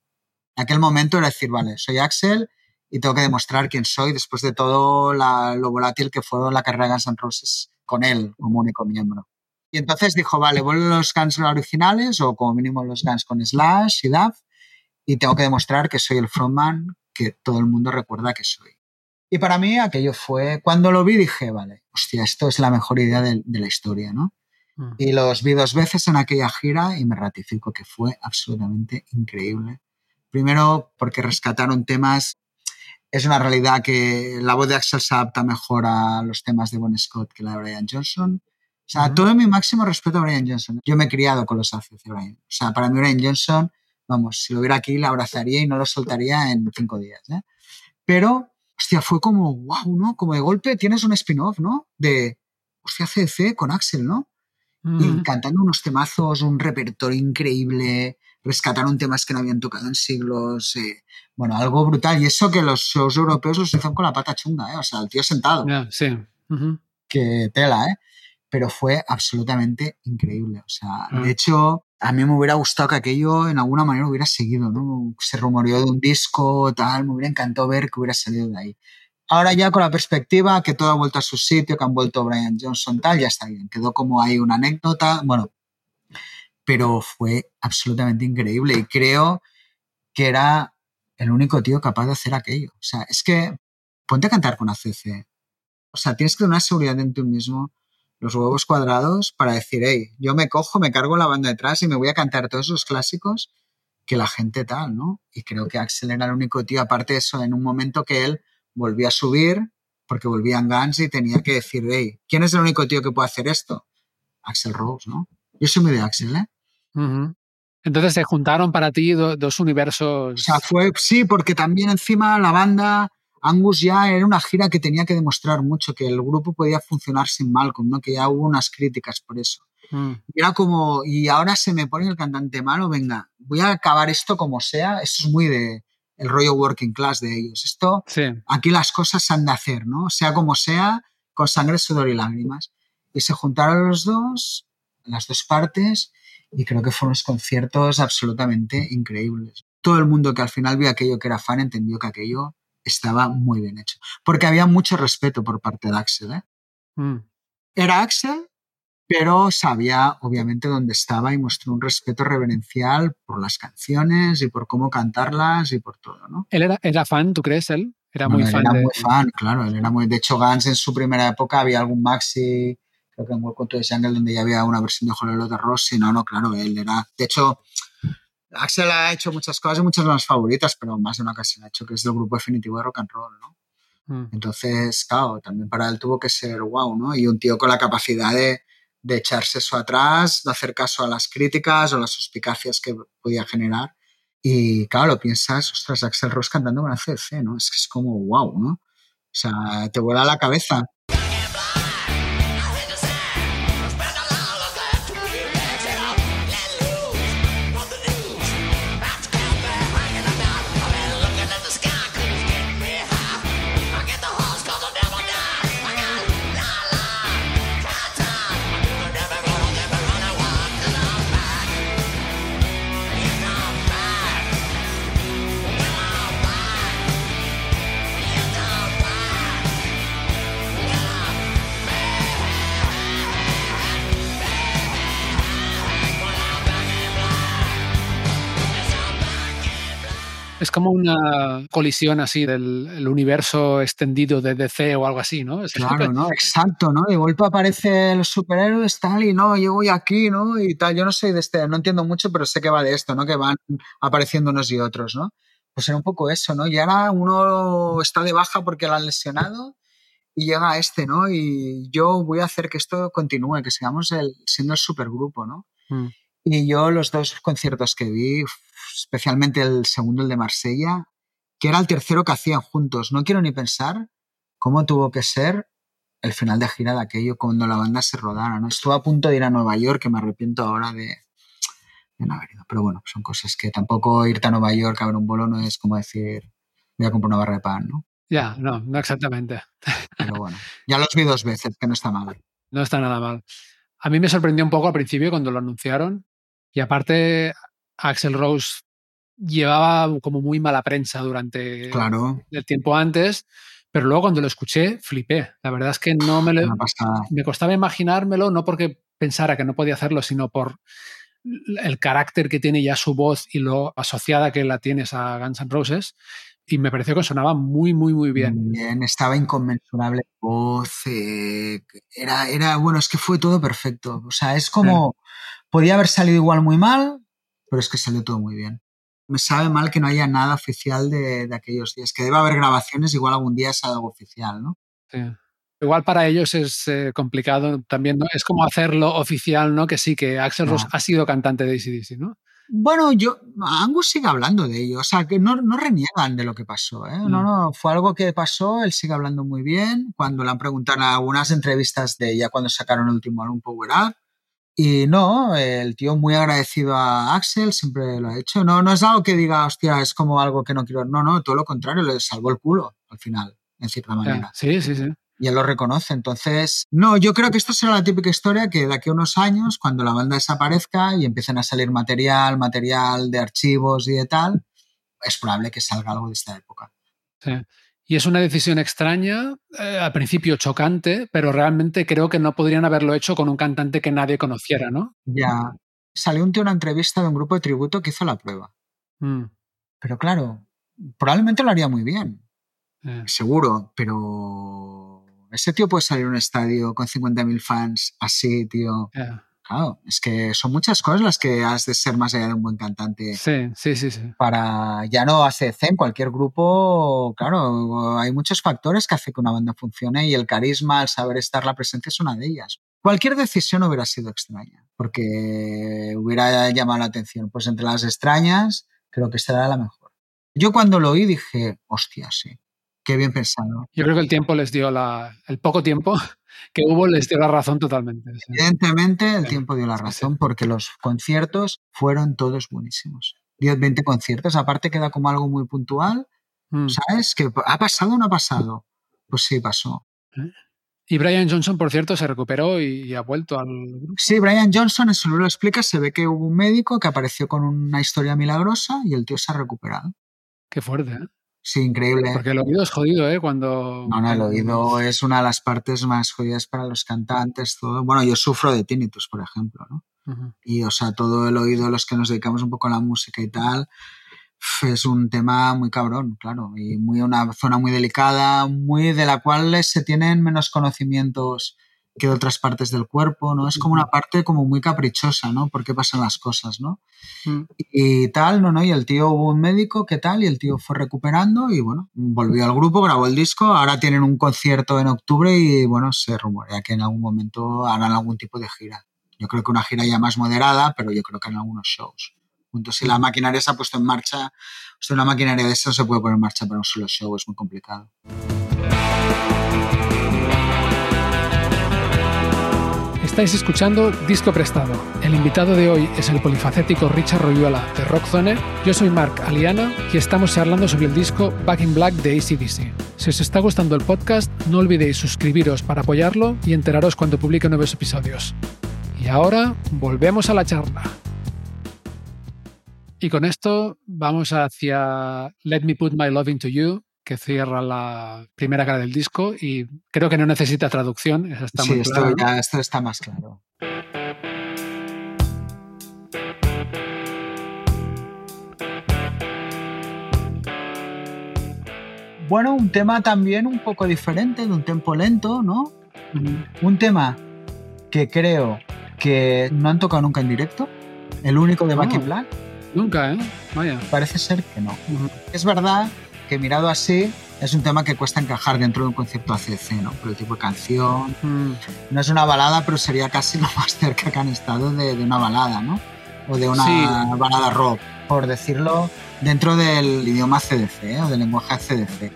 En aquel momento era decir, vale, soy Axel y tengo que demostrar quién soy después de todo lo volátil que fue la carrera de Guns N' Roses con él como único miembro. Y entonces dijo, vale, vuelven los Guns originales o como mínimo los Guns con Slash y Duff y tengo que demostrar que soy el frontman que todo el mundo recuerda que soy. Y para mí aquello fue, cuando lo vi dije, vale, hostia, esto es la mejor idea de, la historia, ¿no? Mm. Y los vi dos veces en aquella gira y me ratifico que fue absolutamente increíble. Primero porque rescataron temas, es una realidad que la voz de Axel se adapta mejor a los temas de Bon Scott que la de Brian Johnson. O sea, todo mi máximo respeto a Brian Johnson. Yo me he criado con los ACC Brian. O sea, para mí Brian Johnson vamos, si lo hubiera aquí, la abrazaría y no lo soltaría en cinco días. ¿eh? Pero, hostia, fue como, wow, ¿no? Como de golpe tienes un spin-off, ¿no? De, hostia, CC con Axel, ¿no? Y cantando unos temazos, un repertorio increíble, rescataron temas que no habían tocado en siglos. Eh, bueno, algo brutal. Y eso que los shows europeos los hicieron con la pata chunga, ¿eh? O sea, el tío sentado. sí. Que tela, ¿eh? Pero fue absolutamente increíble. O sea, Mm. de hecho, a mí me hubiera gustado que aquello en alguna manera hubiera seguido, ¿no? Se rumoreó de un disco, tal, me hubiera encantado ver que hubiera salido de ahí. Ahora ya con la perspectiva que todo ha vuelto a su sitio, que han vuelto Brian Johnson, tal, ya está bien. Quedó como ahí una anécdota, bueno, pero fue absolutamente increíble y creo que era el único tío capaz de hacer aquello. O sea, es que ponte a cantar con ACC. O sea, tienes que tener una seguridad en ti mismo, los huevos cuadrados, para decir, hey, yo me cojo, me cargo la banda detrás y me voy a cantar todos esos clásicos que la gente tal, ¿no? Y creo que Axel era el único tío, aparte de eso, en un momento que él volvía a subir, porque volvían Guns y tenía que decir, hey, ¿quién es el único tío que puede hacer esto? Axel Rose, ¿no? Yo soy muy de Axel, ¿eh? Entonces se juntaron para ti do- dos universos. O sea, fue, sí, porque también encima la banda, Angus ya era una gira que tenía que demostrar mucho, que el grupo podía funcionar sin Malcolm, ¿no? Que ya hubo unas críticas por eso. Mm, Era como, y ahora se me pone el cantante malo, venga, voy a acabar esto como sea. Eso es muy de el rollo working class de ellos. Esto, Sí. aquí las cosas se han de hacer, ¿no? Sea como sea, con sangre, sudor y lágrimas. Y se juntaron los dos, las dos partes, y creo que fueron unos conciertos absolutamente increíbles. Todo el mundo que al final vio aquello que era fan entendió que aquello estaba muy bien hecho. Porque había mucho respeto por parte de Axel. ¿eh? Mm. Era Axel, pero sabía obviamente dónde estaba y mostró un respeto reverencial por las canciones y por cómo cantarlas y por todo, ¿no? ¿Él era, era fan, tú crees, él? Era Bueno, muy él fan era de... muy fan, claro. Él era muy, de hecho, Guns en su primera época había algún maxi, creo que en Welcome to the Jungle, donde ya había una versión de Hollow de Rossi. No, no, claro, él era. De hecho, Axel ha hecho muchas cosas y muchas de las favoritas, pero más de una ocasión ha hecho que es del grupo definitivo de rock and roll, ¿no? Mm. Entonces, claro, también para él tuvo que ser wow, ¿no? Y un tío con la capacidad de, de echarse eso atrás, de hacer caso a las críticas o las suspicacias que podía generar. Y claro, lo piensas, ostras, Axel Rose cantando con ACC, ¿no? Es que es como wow, ¿no? O sea, te vuela la cabeza. Es como una colisión así del el universo extendido de DC o algo así, ¿no? Es- Claro, ¿no? Exacto, ¿no? De golpe aparecen los superhéroes, tal, y no, yo voy aquí, ¿no? Y tal, yo no soy de este, no entiendo mucho, pero sé que va de esto, ¿no? Que van apareciendo unos y otros, ¿no? Pues era un poco eso, ¿no? Y ahora uno está de baja porque lo han lesionado y llega este, ¿no? Y yo voy a hacer que esto continúe, que sigamos el, siendo el supergrupo, ¿no? Mm. Y yo los dos conciertos que vi, especialmente el segundo, el de Marsella, que era el tercero que hacían juntos, no quiero ni pensar cómo tuvo que ser el final de gira de aquello cuando la banda se rodara, ¿no? Estuve a punto de ir a Nueva York, que me arrepiento ahora de, de no haber ido. Pero bueno, son cosas que tampoco irte a Nueva York a ver un bolo no es como decir, voy a comprar una barra de pan, ¿no? Ya, no, no exactamente. Pero bueno, ya los vi dos veces, que no está mal. No está nada mal. A mí me sorprendió un poco al principio cuando lo anunciaron y aparte Axel Rose llevaba como muy mala prensa durante Claro, el tiempo antes, pero luego cuando lo escuché flipé. La verdad es que no me lo, me costaba imaginármelo, no porque pensara que no podía hacerlo, sino por el carácter que tiene ya su voz y lo asociada que la tienes a Guns N' Roses. Y me pareció que sonaba muy, muy, muy bien. Bien, estaba inconmensurable voz, eh, era, era, bueno, es que fue todo perfecto. O sea, es como, podía haber salido igual muy mal, pero es que salió todo muy bien. Me sabe mal que no haya nada oficial de, de aquellos días, que debe haber grabaciones, igual algún día es algo oficial, ¿no? Sí. Igual para ellos es eh, complicado también, ¿no? Es como hacerlo oficial, ¿no? Que sí, que Axel. Rose ha sido cantante de ACDC, ¿no? Bueno, yo, Angus sigue hablando de ello, o sea, que no, no reniegan de lo que pasó, ¿eh? No, Mm. no, fue algo que pasó, él sigue hablando muy bien, cuando le han preguntado en algunas entrevistas de ella cuando sacaron el último álbum Power Up, y no, el tío muy agradecido a Axel, siempre lo ha hecho, no, no es algo que diga, hostia, es como algo que no quiero, no, no, todo lo contrario, le salvó el culo al final, en cierta manera. Sí, sí, sí. y él lo reconoce. Entonces, no, yo creo que esto será la típica historia que de aquí a unos años, cuando la banda desaparezca y empiecen a salir material, material de archivos y de tal, es probable que salga algo de esta época. Sí. Y es una decisión extraña, eh, al principio chocante, pero realmente creo que no podrían haberlo hecho con un cantante que nadie conociera, ¿no? Ya. Salió un tío una entrevista de un grupo de tributo que hizo la prueba. Mm. Pero claro, probablemente lo haría muy bien. Eh. Seguro, pero ese tío puede salir a un estadio con 50.000 fans así, tío. Eh. Claro, es que son muchas cosas las que has de ser más allá de un buen cantante. Sí, sí, sí, sí. Para ya no ACC, en cualquier grupo, claro, hay muchos factores que hacen que una banda funcione y el carisma, el saber estar, la presencia es una de ellas. Cualquier decisión hubiera sido extraña, porque hubiera llamado la atención. Pues entre las extrañas, creo que era la mejor. Yo cuando lo oí dije, hostia, sí, qué bien pensado. Yo creo que el tiempo les dio la. El poco tiempo *laughs* que hubo les dio la razón totalmente. sí. Evidentemente el Sí, tiempo dio la sí, razón porque los conciertos fueron todos buenísimos. 10, 20 conciertos, aparte queda como algo muy puntual, Mm. ¿sabes? Que ha pasado o no ha pasado. Pues sí, pasó. Y Brian Johnson, por cierto, se recuperó y, y ha vuelto al grupo. Sí, Brian Johnson, eso no lo explica, se ve que hubo un médico que apareció con una historia milagrosa y el tío se ha recuperado. Qué fuerte, ¿eh? Sí, increíble. Porque el oído es jodido, ¿eh? Cuando. No, no, el oído es una de las partes más jodidas para los cantantes, todo. Bueno, yo sufro de tinnitus, por ejemplo, ¿no? Y, o sea, todo el oído, los que nos dedicamos un poco a la música y tal, es un tema muy cabrón, claro, y muy una zona muy delicada, muy de la cual se tienen menos conocimientos que de otras partes del cuerpo, ¿no? Es como una parte como muy caprichosa, ¿no? ¿Por qué pasan las cosas, ¿no? Mm. Y tal, no, no, y el tío hubo un médico, ¿qué tal? Y el tío fue recuperando y bueno, volvió al grupo, grabó el disco, ahora tienen un concierto en octubre y bueno, se rumorea que en algún momento harán algún tipo de gira. Yo creo que una gira ya más moderada, pero yo creo que en algunos shows. Punto. Si la maquinaria se ha puesto en marcha, o sea, una maquinaria de eso no se puede poner en marcha para un solo show, es muy complicado. Estáis escuchando Disco Prestado. El invitado de hoy es el polifacético Richard Royuela de Rockzone. Yo soy Mark Aliana y estamos charlando sobre el disco Back in Black de ACDC. Si os está gustando el podcast, no olvidéis suscribiros para apoyarlo y enteraros cuando publique nuevos episodios. Y ahora volvemos a la charla. Y con esto vamos hacia Let Me Put My Love Into You, que cierra la primera cara del disco y creo que no necesita traducción. Está sí, muy esto, ya, esto está más claro. Bueno, un tema también un poco diferente, de un tempo lento, ¿no? Un tema que creo que no han tocado nunca en directo. El único de Back in Oh. Black. Nunca, ¿eh? Vaya. Parece ser que no. Es verdad que mirado así es un tema que cuesta encajar dentro de un concepto ACC, ¿no? Por el tipo de canción. Mm, No es una balada, pero sería casi lo más cerca que han estado de, de una balada, ¿no? O de una Sí. balada rock, por decirlo, dentro del idioma CDC ¿eh? o del lenguaje CDC.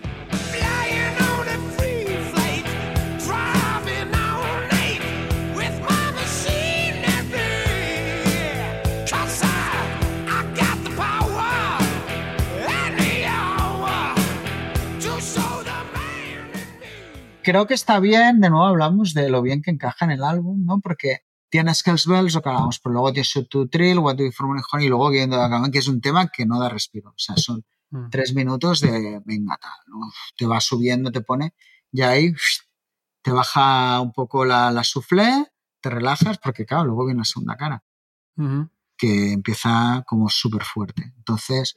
Creo que está bien, de nuevo hablamos de lo bien que encaja en el álbum, ¿no? Porque tiene Skells Bells, lo que hablábamos, pero luego tiene Shoot to Thrill, What Do You Money Honey, y luego Viendo de Acaban, que es un tema que no da respiro. O sea, son mm. tres minutos de venga tal. Te va subiendo, te pone, y ahí te baja un poco la, la soufflé, te relajas, porque claro, luego viene la segunda cara, que empieza como súper fuerte. Entonces,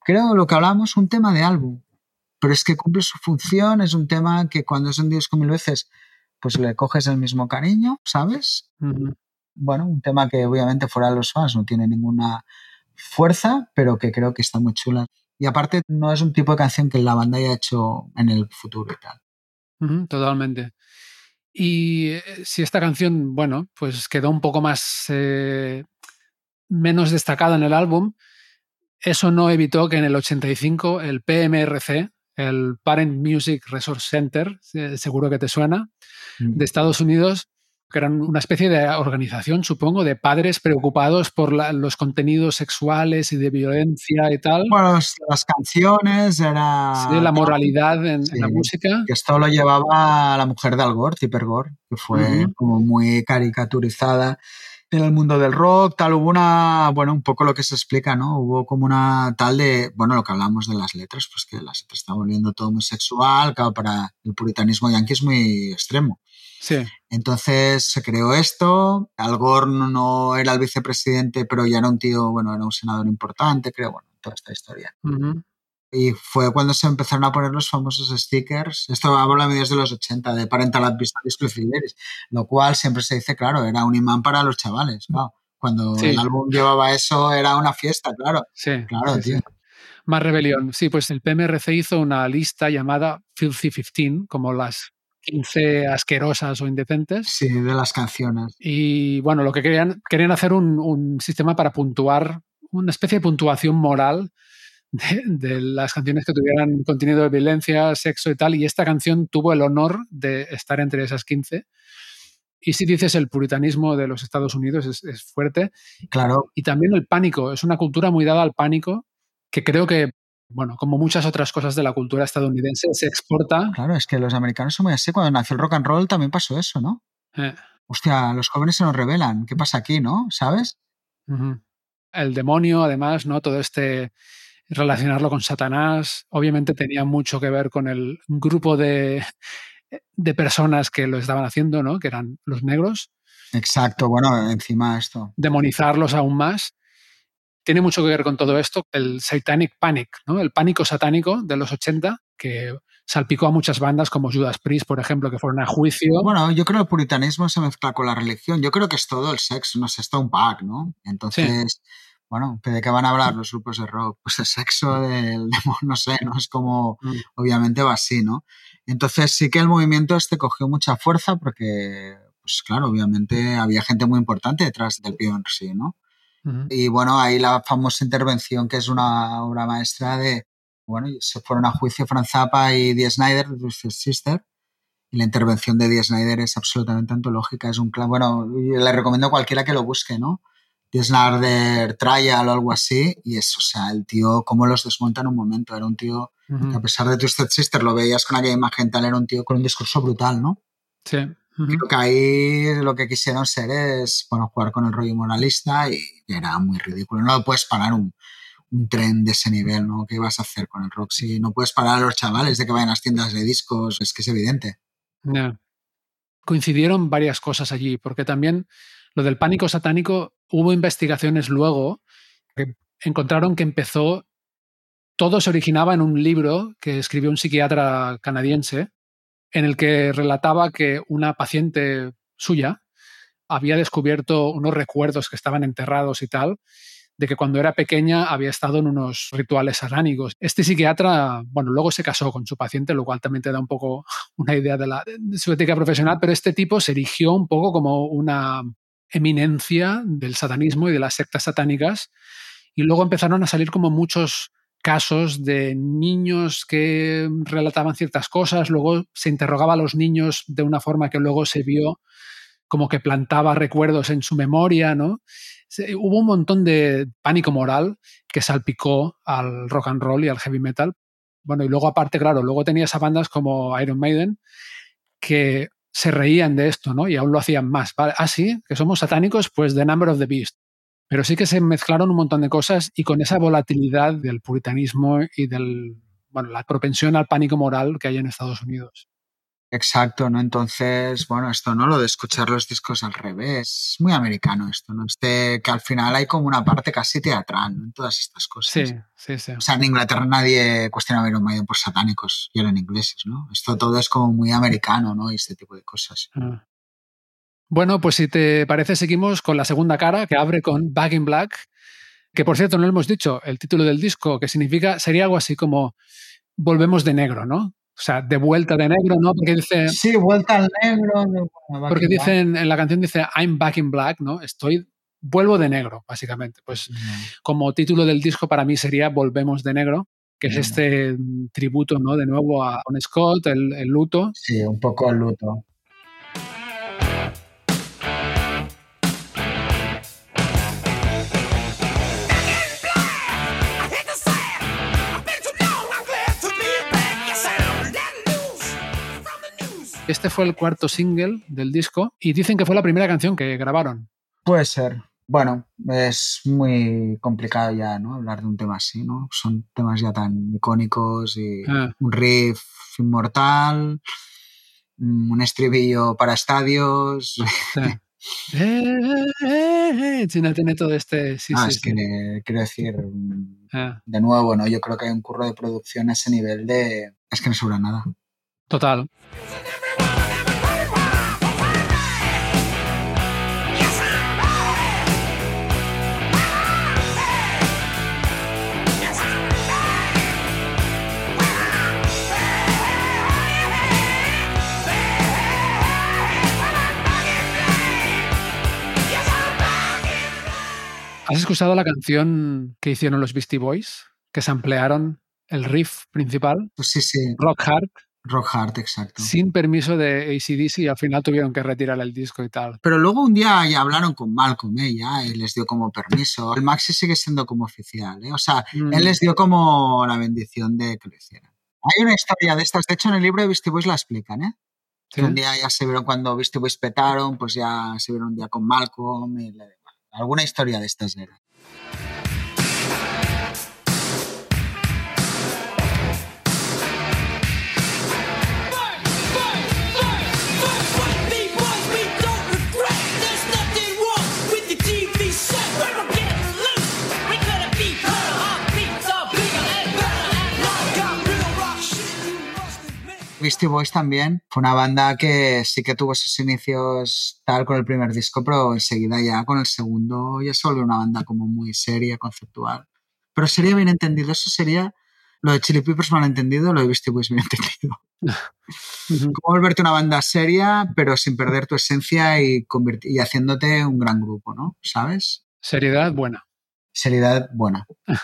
creo lo que hablamos, un tema de álbum, pero es que cumple su función, es un tema que cuando es un disco mil veces, pues le coges el mismo cariño, ¿sabes? Bueno, un tema que obviamente fuera de los fans no tiene ninguna fuerza, pero que creo que está muy chula. Y aparte no es un tipo de canción que la banda haya hecho en el futuro y tal. Totalmente. Y eh, si esta canción, bueno, pues quedó un poco más eh, menos destacada en el álbum, eso no evitó que en el 85 el PMRC, el Parent Music Resource Center, eh, seguro que te suena, de Estados Unidos, que eran una especie de organización, supongo, de padres preocupados por la- los contenidos sexuales y de violencia y tal. Bueno, los- las canciones era... Sí, la moralidad en, en la Sí. música. Que esto lo llevaba la mujer de Al Gore, Tipper Gore, que fue Ujú. como muy caricaturizada en el mundo del rock, tal, hubo una, bueno, un poco lo que se explica, ¿no? Hubo como una tal de, bueno, lo que hablamos de las letras, pues que las letras estaban volviendo todo muy sexual, claro, para el puritanismo yankee es muy extremo. Sí, Entonces se creó esto, Al Gore no- era el vicepresidente, pero ya era un tío, bueno, era un senador importante, creo, bueno, toda esta historia. ujú, Y fue cuando se empezaron a poner los famosos stickers. Esto habla a mediados de los 80, de Parental Advisory Fidelis, lo cual siempre se dice, claro, era un imán para los chavales. Claro. Cuando Sí. el álbum llevaba eso, era una fiesta, claro. sí. Claro, sí, sí. tío. Más rebelión. Sí, pues el PMRC hizo una lista llamada Filthy 15, como las 15 asquerosas o indecentes. Sí, de las canciones. Y bueno, lo que querían, querían hacer un, un sistema para puntuar, una especie de puntuación moral de, de las canciones que tuvieran contenido de violencia, sexo y tal. Y esta canción tuvo el honor de estar entre esas 15. Y si dices el puritanismo de los Estados Unidos es, es fuerte. Claro, Y también el pánico. Es una cultura muy dada al pánico que creo que, bueno, como muchas otras cosas de la cultura estadounidense, se exporta. claro, es que los americanos son muy así. Cuando nació el rock and roll también pasó eso, ¿no? eh, Hostia, los jóvenes se nos revelan. ¿Qué pasa aquí, no? ¿Sabes? El demonio, además, ¿no? Todo este relacionarlo con Satanás, obviamente tenía mucho que ver con el grupo de, de personas que lo estaban haciendo, ¿no? Que eran los negros, Exacto, bueno, encima esto. demonizarlos aún más. Tiene mucho que ver con todo esto, el Satanic Panic, ¿no? El pánico satánico de los 80, que salpicó a muchas bandas como Judas Priest, por ejemplo, que fueron a juicio. Bueno, yo creo que el puritanismo se mezcla con la religión. Yo creo que es todo el sexo, no sé, es todo un pack, ¿no? Entonces, bueno, ¿de qué van a hablar los grupos de rock? *laughs* Pues de sexo, del demonio, no sé, ¿no? Es como, Mm. obviamente va así, ¿no? Entonces sí que el movimiento este cogió mucha fuerza porque, pues claro, obviamente había gente muy importante detrás del PNC, ¿no? Y bueno, ahí la famosa intervención que es una obra maestra de, bueno, se fueron a juicio Franz Zappa y Dee Snyder, de Sister, y la intervención de Dee Snyder es absolutamente antológica, es un cla- bueno, le recomiendo a cualquiera que lo busque, ¿no? Dee Snyder Trial o algo así, y es, o sea, el tío, cómo los desmonta en un momento, era un tío que a pesar de Twisted Sister lo veías con aquella imagen tal, era un tío con un discurso brutal, ¿no? Sí. Creo que ahí lo que quisieron ser es, bueno, jugar con el rollo moralista y era muy ridículo. No puedes parar un, un tren de ese nivel, ¿no? ¿Qué vas a hacer con el rock? Si no puedes parar a los chavales de que vayan a las tiendas de discos, es que es evidente. Ya. Coincidieron varias cosas allí, porque también lo del pánico satánico, hubo investigaciones luego que encontraron que empezó, todo se originaba en un libro que escribió un psiquiatra canadiense, en el que relataba que una paciente suya había descubierto unos recuerdos que estaban enterrados y tal, de que cuando era pequeña había estado en unos rituales satánicos. Este psiquiatra, bueno, luego se casó con su paciente, lo cual también te da un poco *laughs* una idea de, la, de su ética profesional, pero este tipo se erigió un poco como una eminencia del satanismo y de las sectas satánicas, y luego empezaron a salir como muchos casos de niños que relataban ciertas cosas, luego se interrogaba a los niños de una forma que luego se vio como que plantaba recuerdos en su memoria, ¿no? Hubo un montón de pánico moral que salpicó al rock and roll y al heavy metal. Bueno, y luego aparte, claro, luego tenías a bandas como Iron Maiden que se reían de esto, ¿no? Y aún lo hacían más. ¿vale? Ah, sí, que somos satánicos, pues The Number of the Beast. Pero sí que se mezclaron un montón de cosas y con esa volatilidad del puritanismo y del, bueno, la propensión al pánico moral que hay en Estados Unidos. Exacto, ¿no? Entonces, bueno, esto no lo de escuchar los discos al revés, es muy americano esto, ¿no? Este, que al final hay como una parte casi teatral, ¿no? En todas estas cosas. Sí, sí, sí. O sea, en Inglaterra nadie cuestionaba a Iron Maiden por satánicos y eran ingleses, ¿no? Esto todo es como muy americano, ¿no? Y este tipo de cosas. Ah. Bueno, pues si te parece, seguimos con la segunda cara que abre con Back in Black, que por cierto no lo hemos dicho, el título del disco, que significa, sería algo así como Volvemos de negro, ¿no? O sea, de vuelta de negro, ¿no? Porque dice, Sí, vuelta al negro. de- porque dicen, en la canción dice I'm back in black, ¿no? Estoy, vuelvo de negro, básicamente. Pues como título del disco para mí sería Volvemos de negro, que es este tributo, ¿no? De nuevo a Scott, el, el luto. Sí, un poco el luto. Este fue el cuarto single del disco y dicen que fue la primera canción que grabaron. Puede ser. Bueno, es muy complicado ya, ¿no? Hablar de un tema así, ¿no? Son temas ya tan icónicos y Ah. un riff inmortal, un estribillo para estadios. Sí. Eh, eh, eh, China tiene todo este. Sí, Ah, sí, es sí. que quiero decir, Ah, de nuevo, ¿no? Yo creo que hay un curro de producción a ese nivel de. Es que no sobra nada. Total. ¿Has escuchado la canción que hicieron los Beastie Boys? Que se ampliaron el riff principal, Pues sí, sí, Rock Hard, Rock Hard, exacto. sin permiso de ACDC y al final tuvieron que retirar el disco y tal. Pero luego un día ya hablaron con Malcolm, ¿eh? Ya, y les dio como permiso. El Maxi sigue siendo como oficial, ¿eh? O sea, Mm. él les dio como la bendición de que lo hicieran. Hay una historia de estas, de hecho en el libro de Beastie Boys la explican, ¿eh? ¿Sí? Que un día ya se vieron cuando Beastie Boys petaron, pues ya se vieron un día con Malcolm y le- alguna historia de estas era. Beastie Boys también fue una banda que sí que tuvo sus inicios tal con el primer disco, pero enseguida ya con el segundo ya se volvió una banda como muy seria, conceptual. Pero sería bien entendido, eso sería lo de Chili Peppers mal entendido, lo de Beastie Boys bien entendido. *laughs* Como volverte una banda seria, pero sin perder tu esencia y, y haciéndote un gran grupo, ¿no? ¿Sabes? Seriedad buena. Seriedad buena. *laughs*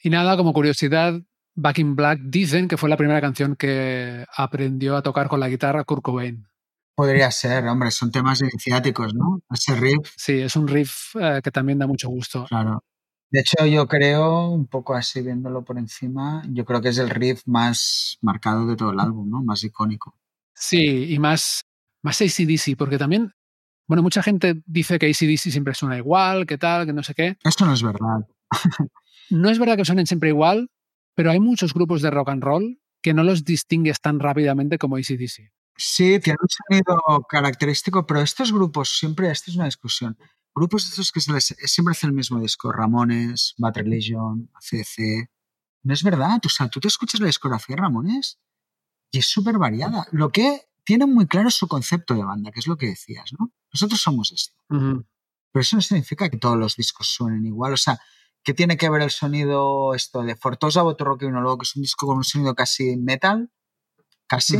Y nada, como curiosidad, Back in Black dicen que fue la primera canción que aprendió a tocar con la guitarra Kurt Cobain. Podría ser, hombre, son temas iniciáticos, ¿no? Ese riff, Sí, es un riff eh, que también da mucho gusto. claro. De hecho, yo creo, un poco así viéndolo por encima, yo creo que es el riff más marcado de todo el álbum, ¿no? Más icónico. Sí, y más, más ACDC, porque también, bueno, mucha gente dice que ACDC siempre suena igual, que tal, que no sé qué. Eso no es verdad. *laughs* No es verdad que suenen siempre igual, pero hay muchos grupos de rock and roll que no los distingues tan rápidamente como ACDC. Sí, tiene un sonido característico, pero estos grupos siempre, esto es una discusión. Grupos estos que se les, siempre hacen el mismo disco, Ramones, Bad Religion, ACC. No es verdad, o sea, tú te escuchas la discografía de Ramones y es súper variada. Lo que tienen muy claro es su concepto de banda, que es lo que decías, ¿no? Nosotros somos esto. Pero eso no significa que todos los discos suenen igual. O sea, ¿qué tiene que ver el sonido esto de Fortosa Rock y uno luego que es un disco con un sonido casi metal, casi,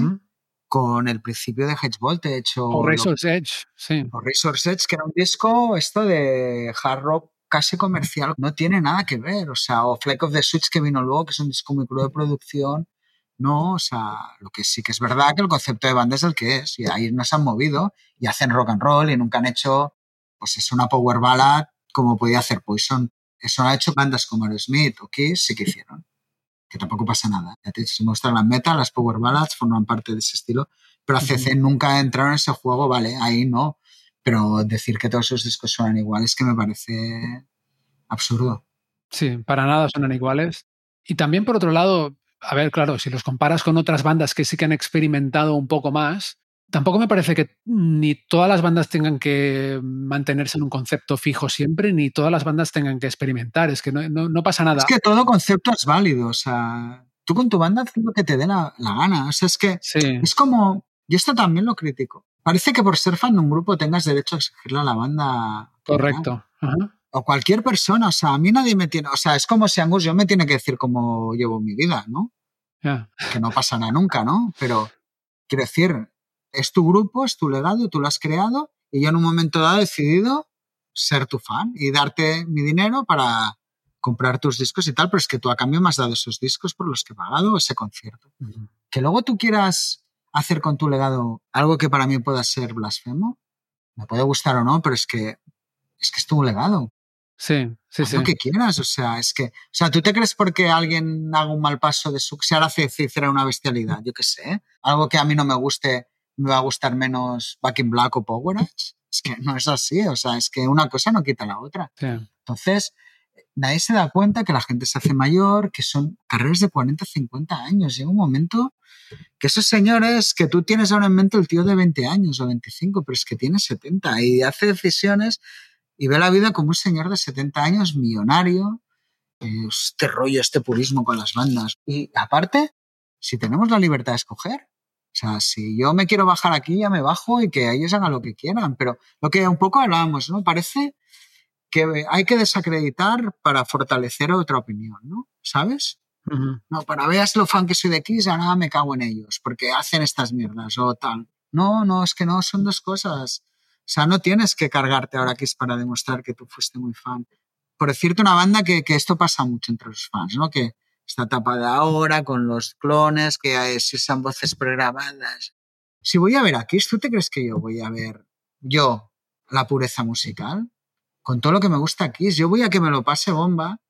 con el principio de Hedge Voltage o, O Razor's Edge, sí. o Razor's Edge, que era un disco esto de hard rock casi comercial, no tiene nada que ver. O sea, o Flake of the Switch que vino luego, que es un disco muy crudo de producción. No, o sea, lo que sí que es verdad que el concepto de banda es el que es. Y ahí no se han movido y hacen rock and roll y nunca han hecho, pues es una power ballad como podía hacer Poison. Eso no ha hecho bandas como Aerosmith o Kiss, sí que hicieron. Que tampoco pasa nada. Ya te- Si muestra la metal, las power ballads forman parte de ese estilo. Pero ACC nunca entraron en ese juego, vale, ahí no. Pero decir que todos sus discos suenan igual es que me parece absurdo. Sí, para nada suenan iguales. Y también, por otro lado, a ver, claro, si los comparas con otras bandas que sí que han experimentado un poco más, tampoco me parece que ni todas las bandas tengan que mantenerse en un concepto fijo siempre, ni todas las bandas tengan que experimentar. Es que no, no- no pasa nada. Es que todo concepto es válido. O sea, tú con tu banda haz lo que te dé la, la gana. O sea, es que Sí, es como. Yo esto también lo critico. Parece que por ser fan de un grupo tengas derecho a exigirle a la banda. correcto. Ajá. O cualquier persona. O sea, a mí nadie me tiene. O sea, es como si Angus yo me tiene que decir cómo llevo mi vida, ¿no? Que no pasará nunca, ¿no? Pero quiero decir, es tu grupo, es tu legado, tú lo has creado y yo en un momento dado he decidido ser tu fan y darte mi dinero para comprar tus discos y tal, pero es que tú a cambio me has dado esos discos por los que he pagado ese concierto. Que luego tú quieras hacer con tu legado algo que para mí pueda ser blasfemo, me puede gustar o no, pero es que es que es tu legado. Sí, sí, Haz sí. lo que quieras, o sea, es que, o sea, ¿tú te crees porque alguien haga un mal paso de su, se ahora hace hiciera una bestialidad? Yo qué sé, algo que a mí no me guste, me va a gustar menos Back in Black o Power Edge. Es que no es así, o sea, es que una cosa no quita la otra. sí. Entonces, nadie se da cuenta que la gente se hace mayor, que son carreras de 40, 50 años. Llega un momento que esos señores que tú tienes ahora en mente el tío de 20 años o 25, pero es que tiene 70 y hace decisiones y ve la vida como un señor de 70 años millonario. eh, Este rollo, este purismo con las bandas. Y aparte, si tenemos la libertad de escoger, sea, si yo me quiero bajar aquí, ya me bajo y que ellos hagan lo que quieran. Pero lo que un poco hablábamos, ¿no? Parece que hay que desacreditar para fortalecer otra opinión, ¿no? ¿Sabes? No, para veas lo fan que soy de Kiss, ahora me cago en ellos, porque hacen estas mierdas o tal. No, no, es que no, son dos cosas. O sea, no tienes que cargarte ahora Kiss para demostrar que tú fuiste muy fan. Por decirte una banda que, que esto pasa mucho entre los fans, ¿no? Que está tapada ahora con los clones, que hay- si usan voces pregrabadas. Si voy a ver a Kiss, ¿tú te crees que yo voy a ver, yo, la pureza musical? Con todo lo que me gusta Kiss, yo voy a que me lo pase bomba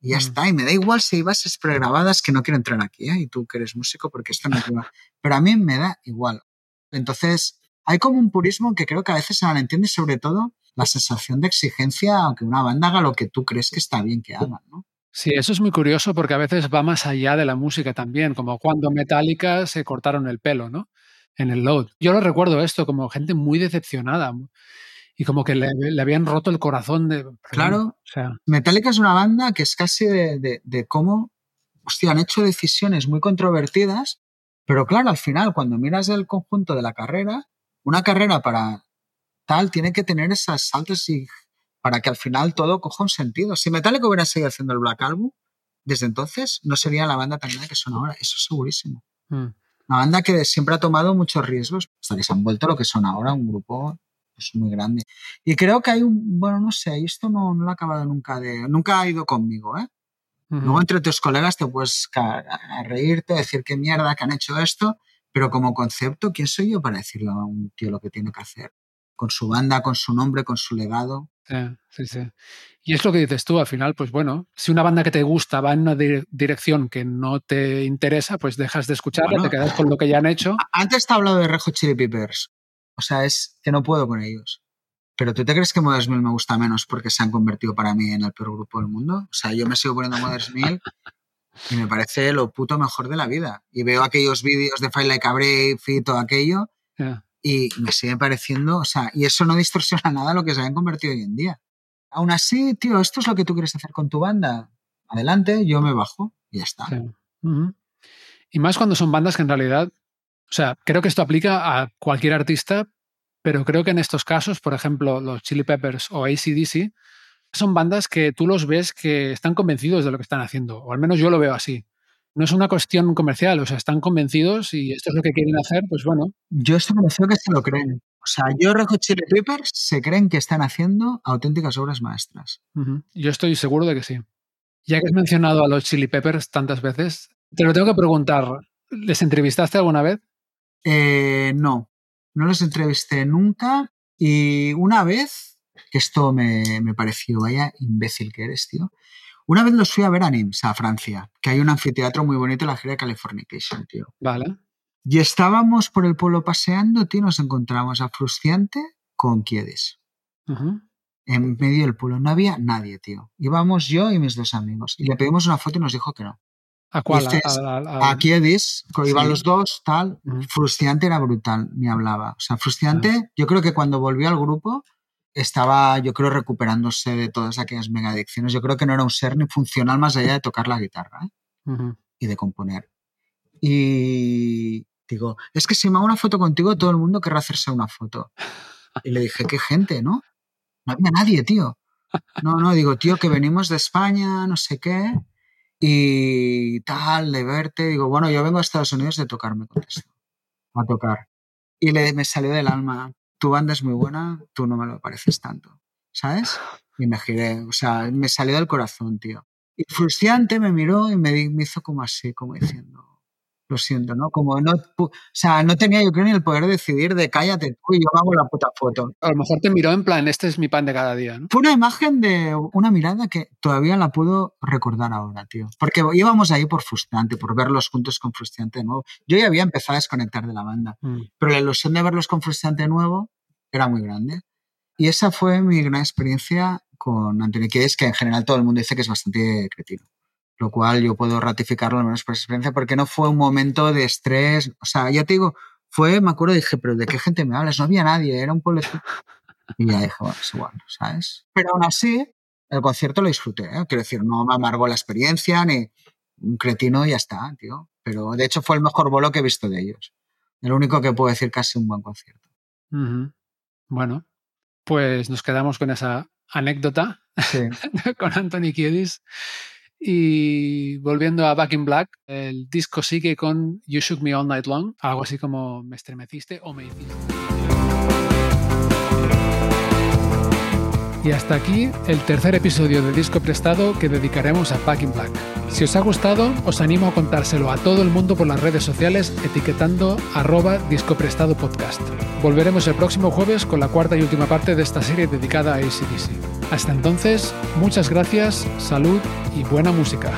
y ya Mm. está. Y me da igual si hay bases pregrabadas que no quiero entrar aquí, ¿eh? Y tú que eres músico, porque esto no igual. Pero a mí me da igual. Entonces, hay como un purismo que creo que a veces se malentiende, sobre todo la sensación de exigencia, aunque una banda haga lo que tú crees que está bien que hagan, ¿no? Sí, eso es muy curioso porque a veces va más allá de la música también, como cuando Metallica se cortaron el pelo, ¿no? En el Load. Yo lo recuerdo esto como gente muy decepcionada y como que le, le habían roto el corazón de... Claro. O sea, Metallica es una banda que es casi de, de- de cómo, hostia, han hecho decisiones muy controvertidas, pero claro, al final, cuando miras el conjunto de la carrera, una carrera para tal tiene que tener esas saltos y para que al final todo coja un sentido. Si Metallica hubiera seguido haciendo el Black Album, desde entonces no sería la banda tan grande que son ahora, eso segurísimo. mm, Una banda que siempre ha tomado muchos riesgos hasta que se han vuelto lo que son ahora, un grupo pues, muy grande. Y creo que hay un, bueno, no sé, esto no, no lo he acabado nunca de, nunca ha ido conmigo, ¿eh? Luego entre tus colegas te puedes a reírte, decir qué mierda que han hecho esto, pero como concepto, ¿quién soy yo para decirle a un tío lo que tiene que hacer? Con su banda, con su nombre, con su legado. Sí, sí. Y es lo que dices tú, al final, pues bueno, si una banda que te gusta va en una dire- dirección que no te interesa, pues dejas de escucharla, Bueno. te quedas con lo que ya han hecho. Antes te he hablado de Rejo Chili Peppers. O sea, es que no puedo con ellos. Pero ¿tú te crees que Modern Mill me gusta menos porque se han convertido para mí en el peor grupo del mundo? O sea, yo me sigo poniendo Modern Mill *laughs* y me parece lo puto mejor de la vida. Y veo aquellos vídeos de Fight Like a Brave y todo aquello. Y me sigue pareciendo, o sea, y eso no distorsiona *laughs* nada lo que se habían convertido hoy en día. Aún así, tío, esto es lo que tú quieres hacer con tu banda. Adelante, yo me bajo y ya está. Y más cuando son bandas que en realidad, o sea, creo que esto aplica a cualquier artista, pero creo que en estos casos, por ejemplo, los Chili Peppers o ACDC, son bandas que tú los ves que están convencidos de lo que están haciendo, o al menos yo lo veo así. No es una cuestión comercial, o sea, están convencidos y esto es lo que quieren hacer, pues bueno, Yo estoy convencido que se lo creen. O sea, yo Red Hot Chili Peppers se creen que están haciendo auténticas obras maestras. yo estoy seguro de que sí. Ya que has mencionado a los Chili Peppers tantas veces, te lo tengo que preguntar, ¿les entrevistaste alguna vez? Eh, no, no los entrevisté nunca y una vez, que esto me, me pareció, vaya imbécil que eres, tío. Una vez los fui a ver a Nims, a Francia, que hay un anfiteatro muy bonito en la gira de Californication, tío. Vale. Y estábamos por el pueblo paseando, tío, nos encontramos a Frustiante con Kiedis. Ujú. En medio del pueblo no había nadie, tío. Íbamos yo y mis dos amigos. Y le pedimos una foto y nos dijo que no. ¿A cuál? A- a- a- A Kiedis, co- iban Sí. los dos, tal. Ujú. Frustiante era brutal, ni hablaba. O sea, Frustiante, yo creo que cuando volvió al grupo estaba, yo creo, recuperándose de todas aquellas mega adicciones. Yo creo que no era un ser ni funcional más allá de tocar la guitarra ¿eh? Y de componer. Y digo, es que si me hago una foto contigo, todo el mundo querrá hacerse una foto. Y le dije, qué gente, ¿no? No había nadie, tío. No, no, digo, tío, que venimos de España, no sé qué, y tal, de verte. Digo, bueno, yo vengo a Estados Unidos de tocarme con esto, a tocar. Y le, me salió del alma, tu banda es muy buena, tú no me lo pareces tanto, ¿sabes? Y me giré, o sea, me salió del corazón, tío. Y Frustiante me miró y me, hizo como así, como diciendo, Lo siento, ¿no? Como no, o sea, no tenía yo creo ni el poder de decidir de cállate tú y yo hago la puta foto. A lo mejor te miró en plan, este es mi pan de cada día, ¿no? Fue una imagen de una mirada que todavía la puedo recordar ahora, tío. Porque íbamos ahí por frustrante, por verlos juntos con frustrante de nuevo. Yo ya había empezado a desconectar de la banda, Mm. pero la ilusión de verlos con frustrante de nuevo era muy grande. Y esa fue mi gran experiencia con Anthony Kiedis, que en general todo el mundo dice que es bastante cretino. Lo cual yo puedo ratificarlo al menos por experiencia, porque no fue un momento de estrés. O sea, ya te digo, fue, me acuerdo, dije, pero ¿de qué gente me hablas? No había nadie, era un pueblo. Y ya dije, bueno, es igual, ¿sabes? Pero aún así, el concierto lo disfruté, ¿eh? Quiero decir, no me amargó la experiencia, ni un cretino y ya está, tío. Pero de hecho fue el mejor bolo que he visto de ellos. El único que puedo decir casi un buen concierto. Bueno, pues nos quedamos con esa anécdota Sí. *laughs* con Anthony Kiedis. Y volviendo a Back in Black, el disco sigue con You Shook Me All Night Long, algo así como me estremeciste o me hiciste. Y hasta aquí el tercer episodio de Disco Prestado que dedicaremos a Back in Black. Si os ha gustado, os animo a contárselo a todo el mundo por las redes sociales etiquetando arroba Disco Prestado Podcast. Volveremos el próximo jueves con la cuarta y última parte de esta serie dedicada a ACDC. Hasta entonces, muchas gracias, salud y buena música.